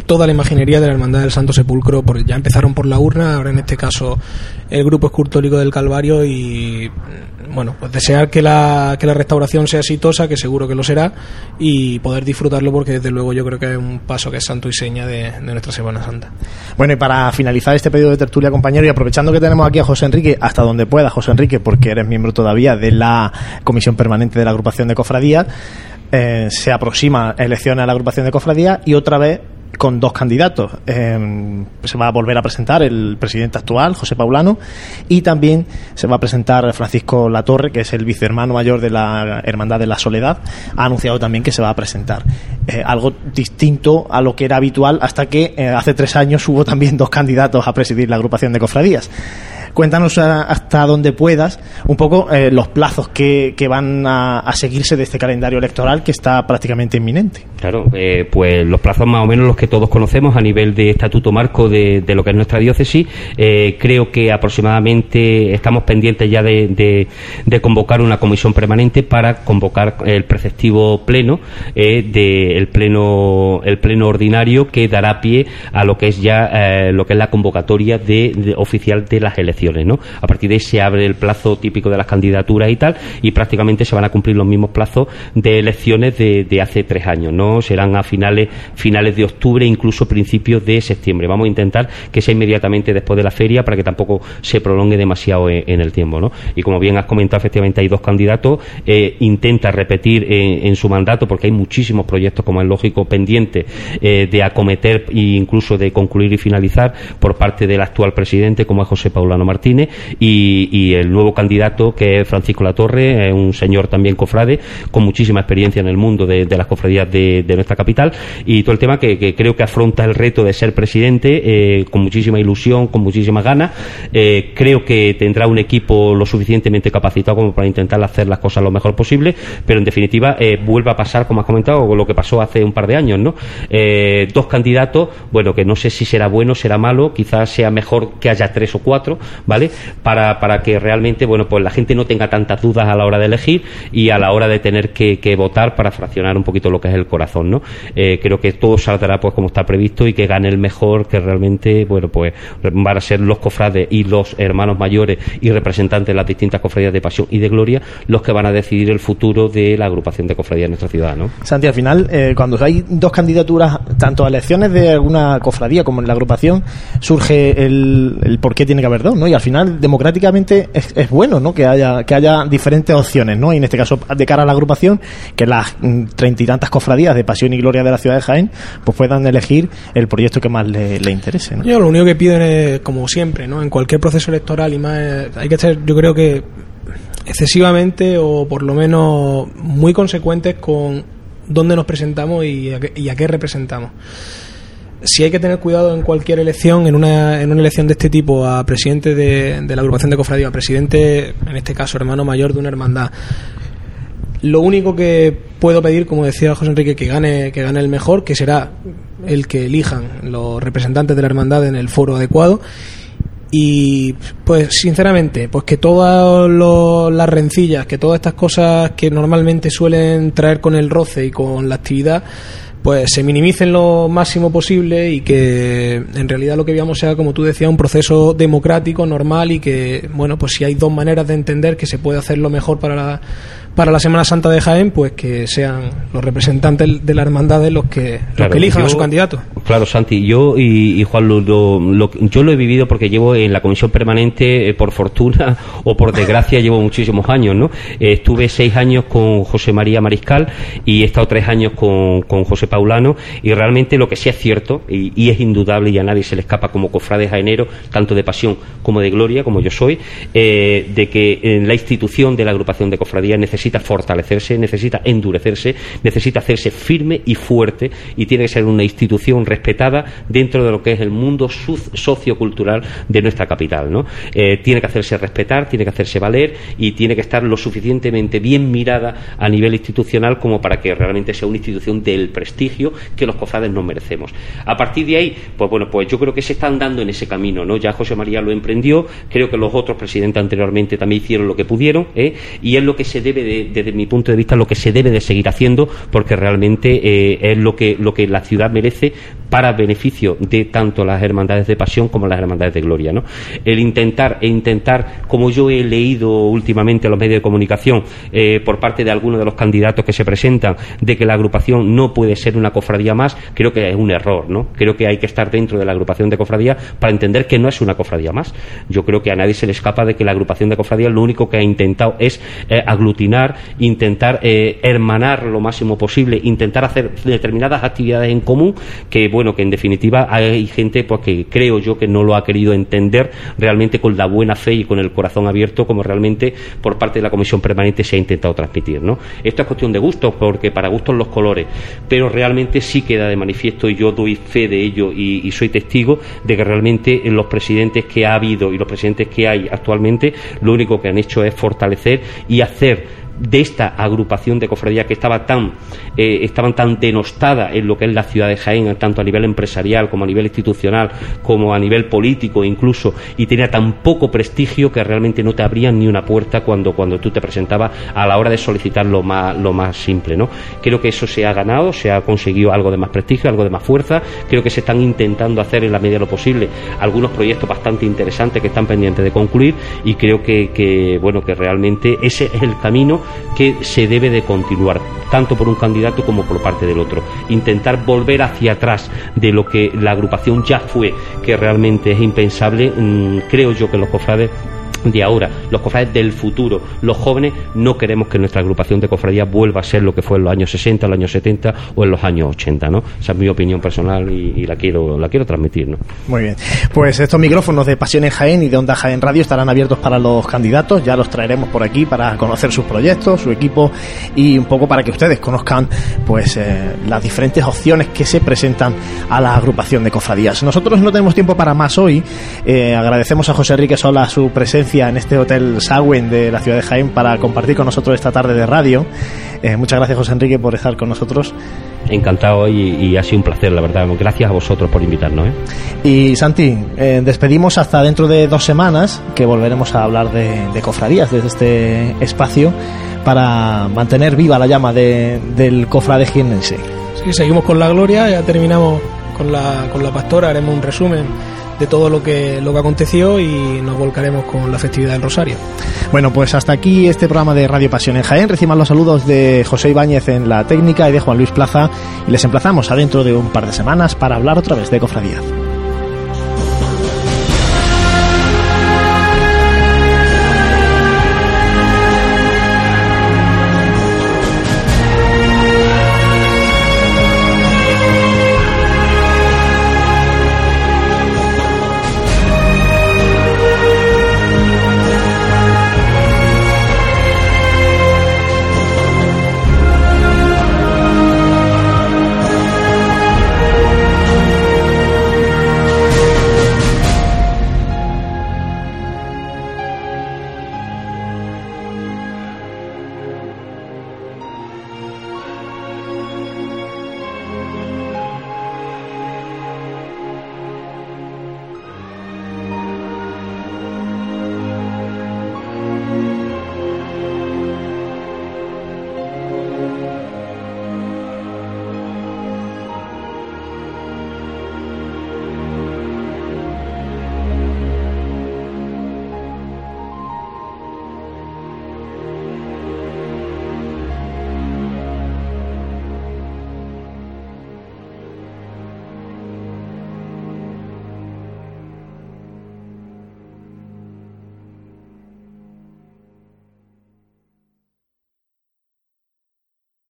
toda la imaginería de la Hermandad del Santo Sepulcro, porque ya empezaron por la urna, ahora en este caso el grupo escultórico del Calvario y bueno, pues desear que la, que la restauración sea exitosa, que seguro que lo será, y poder disfrutarlo porque desde luego yo creo que es un paso que es santo y seña de, nuestra Semana Santa. Bueno, y para finalizar este pedido de tertulia, compañero, y aprovechando que tenemos aquí a José Enrique, hasta donde pueda, José Enrique, porque eres miembro todavía de la Comisión Permanente de la Agrupación de Cofradías, eh, se aproxima elecciones a la agrupación de cofradías y otra vez con dos candidatos. Eh, se va a volver a presentar el presidente actual, José Paulano, y también se va a presentar Francisco Latorre, que es el vicehermano mayor de la Hermandad de la Soledad. Ha anunciado también que se va a presentar. Eh, algo distinto a lo que era habitual hasta que eh, hace tres años hubo también dos candidatos a presidir la agrupación de cofradías cuéntanos hasta donde puedas un poco eh, los plazos que, van a, seguirse de este calendario electoral que está prácticamente inminente. Claro, eh, pues los plazos más o menos los que todos conocemos a nivel de estatuto marco de, lo que es nuestra diócesis. Eh, creo que aproximadamente estamos pendientes ya de, de, convocar una comisión permanente para convocar el preceptivo pleno del pleno el pleno ordinario que dará pie a lo que es ya lo que es la convocatoria de oficial de las elecciones a partir de ahí se abre el plazo típico de las candidaturas y tal, y prácticamente se van a cumplir los mismos plazos de elecciones de, hace tres años, ¿no? Serán a finales, finales de octubre, incluso principios de septiembre. Vamos a intentar que sea inmediatamente después de la feria para que tampoco se prolongue demasiado en, el tiempo. Y como bien has comentado, efectivamente hay dos candidatos, eh, intenta repetir en, su mandato, porque hay muchísimos proyectos, como es lógico, pendientes eh, de acometer e incluso de concluir y finalizar por parte del actual presidente, como es José Paulano Martínez y, el nuevo candidato que es Francisco Latorre, un señor también cofrade con muchísima experiencia en el mundo de, las cofradías de, nuestra capital y todo el tema que, creo que afronta el reto de ser presidente eh, con muchísima ilusión, con muchísimas ganas. Eh, creo que tendrá un equipo lo suficientemente capacitado como para intentar hacer las cosas lo mejor posible, pero en definitiva eh, vuelva a pasar, como has comentado, con lo que pasó hace un par de años, ¿no? dos candidatos, bueno, que no sé si será bueno, será malo, quizás sea mejor que haya tres o cuatro, ¿vale? Para, para que realmente, bueno, pues la gente no tenga tantas dudas a la hora de elegir y a la hora de tener que, votar para fraccionar un poquito lo que es el corazón, ¿no? Eh, creo que todo saldrá pues como está previsto y que gane el mejor, que realmente, bueno, pues van a ser los cofrades y los hermanos mayores y representantes de las distintas cofradías de pasión y de gloria los que van a decidir el futuro de la agrupación de cofradías de nuestra ciudad, ¿no? Santi, al final, eh, cuando hay dos candidaturas, tanto a elecciones de alguna cofradía como en la agrupación, surge el, el por qué tiene que haber dos, ¿no? Y al final, democráticamente, es, bueno, ¿no? Que haya, que haya diferentes opciones, ¿no? Y en este caso, de cara a la agrupación, que las mm, treinta y tantas cofradías de pasión y gloria de la ciudad de Jaén, pues puedan elegir el proyecto que más le, interese, ¿no? Yo lo único que pido es, como siempre, ¿no? En cualquier proceso electoral y más, hay que ser, yo creo que excesivamente o por lo menos muy consecuentes con dónde nos presentamos y y a qué representamos si hay que tener cuidado en cualquier elección, en una, en una elección de este tipo, a presidente de, la agrupación de cofradía, a presidente, en este caso, hermano mayor de una hermandad, lo único que puedo pedir, como decía José Enrique, que gane, que gane el mejor, que será el que elijan los representantes de la hermandad en el foro adecuado. Y pues sinceramente, pues que todas las rencillas, que todas estas cosas que normalmente suelen traer con el roce y con la actividad, pues se minimicen lo máximo posible y que en realidad lo que veamos sea, como tú decías, un proceso democrático, normal y que, bueno, pues si hay dos maneras de entender que se puede hacer lo mejor para la, para la Semana Santa de Jaén, pues que sean los representantes de la hermandad los que, los que elijan a su candidato. Claro, Santi, yo y, Juan, lo, yo lo he vivido porque llevo en la comisión permanente, eh, por fortuna o por desgracia, llevo muchísimos años, ¿no? Eh, estuve seis años con José María Mariscal y he estado tres años con, con José Paulano y realmente lo que sí es cierto y, es indudable y a nadie se le escapa como cofrade jaenero, tanto de pasión como de gloria, como yo soy, eh, de que en la institución de la agrupación de cofradías necesita necesita fortalecerse, necesita endurecerse, necesita hacerse firme y fuerte y tiene que ser una institución respetada dentro de lo que es el mundo sociocultural de nuestra capital. ¿no? Eh, tiene que hacerse respetar, tiene que hacerse valer y tiene que estar lo suficientemente bien mirada a nivel institucional como para que realmente sea una institución del prestigio que los cofrades nos merecemos. A partir de ahí, pues bueno, pues yo creo que se están dando en ese camino, ¿no? Ya José María lo emprendió, creo que los otros presidentes anteriormente también hicieron lo que pudieron, ¿eh? y es lo que se debe de desde mi punto de vista, lo que se debe de seguir haciendo, porque realmente eh, es lo que, lo que la ciudad merece para beneficio de tanto las hermandades de pasión como las hermandades de gloria. El intentar, e intentar, como yo he leído últimamente en los medios de comunicación eh, por parte de algunos de los candidatos que se presentan, de que la agrupación no puede ser una cofradía más, creo que es un error. ¿no? Creo que hay que estar dentro de la agrupación de cofradía para entender que no es una cofradía más. Yo creo que a nadie se le escapa de que la agrupación de cofradía lo único que ha intentado es eh, aglutinar, intentar eh, hermanar lo máximo posible, intentar hacer determinadas actividades en común que, bueno, que en definitiva hay gente pues que creo yo que no lo ha querido entender realmente con la buena fe y con el corazón abierto como realmente por parte de la comisión permanente se ha intentado transmitir, ¿no? Esto es cuestión de gustos porque para gustos los colores, pero realmente sí queda de manifiesto y yo doy fe de ello y, y soy testigo de que realmente los presidentes que ha habido y los presidentes que hay actualmente lo único que han hecho es fortalecer y hacer de esta agrupación de cofradías que estaba tan, eh, estaban tan denostada en lo que es la ciudad de Jaén, tanto a nivel empresarial como a nivel institucional, como a nivel político incluso, y tenía tan poco prestigio que realmente no te abrían ni una puerta cuando, cuando tú te presentabas a la hora de solicitar lo más, lo más simple. ¿no? Creo que eso se ha ganado, se ha conseguido algo de más prestigio, algo de más fuerza, creo que se están intentando hacer en la medida de lo posible algunos proyectos bastante interesantes que están pendientes de concluir y creo que, que bueno que realmente ese es el camino que se debe de continuar, tanto por un candidato como por parte del otro. Intentar volver hacia atrás de lo que la agrupación ya fue, que realmente es impensable, mm, creo yo que los cofrades de ahora, los cofrades del futuro, los jóvenes, no queremos que nuestra agrupación de cofradías vuelva a ser lo que fue en los años 60, en los años 70 o en los años 80, ¿no? Esa es mi opinión personal y, la quiero la quiero transmitir, ¿no? Muy bien. Pues estos micrófonos de Pasión en Jaén y de Onda Jaén Radio estarán abiertos para los candidatos, ya los traeremos por aquí para conocer sus proyectos, su equipo y un poco para que ustedes conozcan pues eh, las diferentes opciones que se presentan a la agrupación de cofradías. Nosotros no tenemos tiempo para más hoy. Eh, agradecemos a José Enrique Sola su presencia en este hotel Sagüen de la ciudad de Jaén para compartir con nosotros esta tarde de radio. Eh, muchas gracias José Enrique por estar con nosotros. Encantado y, y, ha sido un placer, la verdad. Gracias a vosotros por invitarnos. ¿eh? Y Santi, eh, despedimos hasta dentro de dos semanas que volveremos a hablar de, de cofradías desde este espacio para mantener viva la llama de, del cofrade jienense. Sí, seguimos con la gloria, ya terminamos con la, con la pastora, haremos un resumen de todo lo que, lo que aconteció y nos volcaremos con la festividad del Rosario. Bueno, pues hasta aquí este programa de Radio Pasión en Jaén. Reciban los saludos de José Ibáñez en la técnica y de Juan Luis Plaza y les emplazamos adentro de un par de semanas para hablar otra vez de cofradía.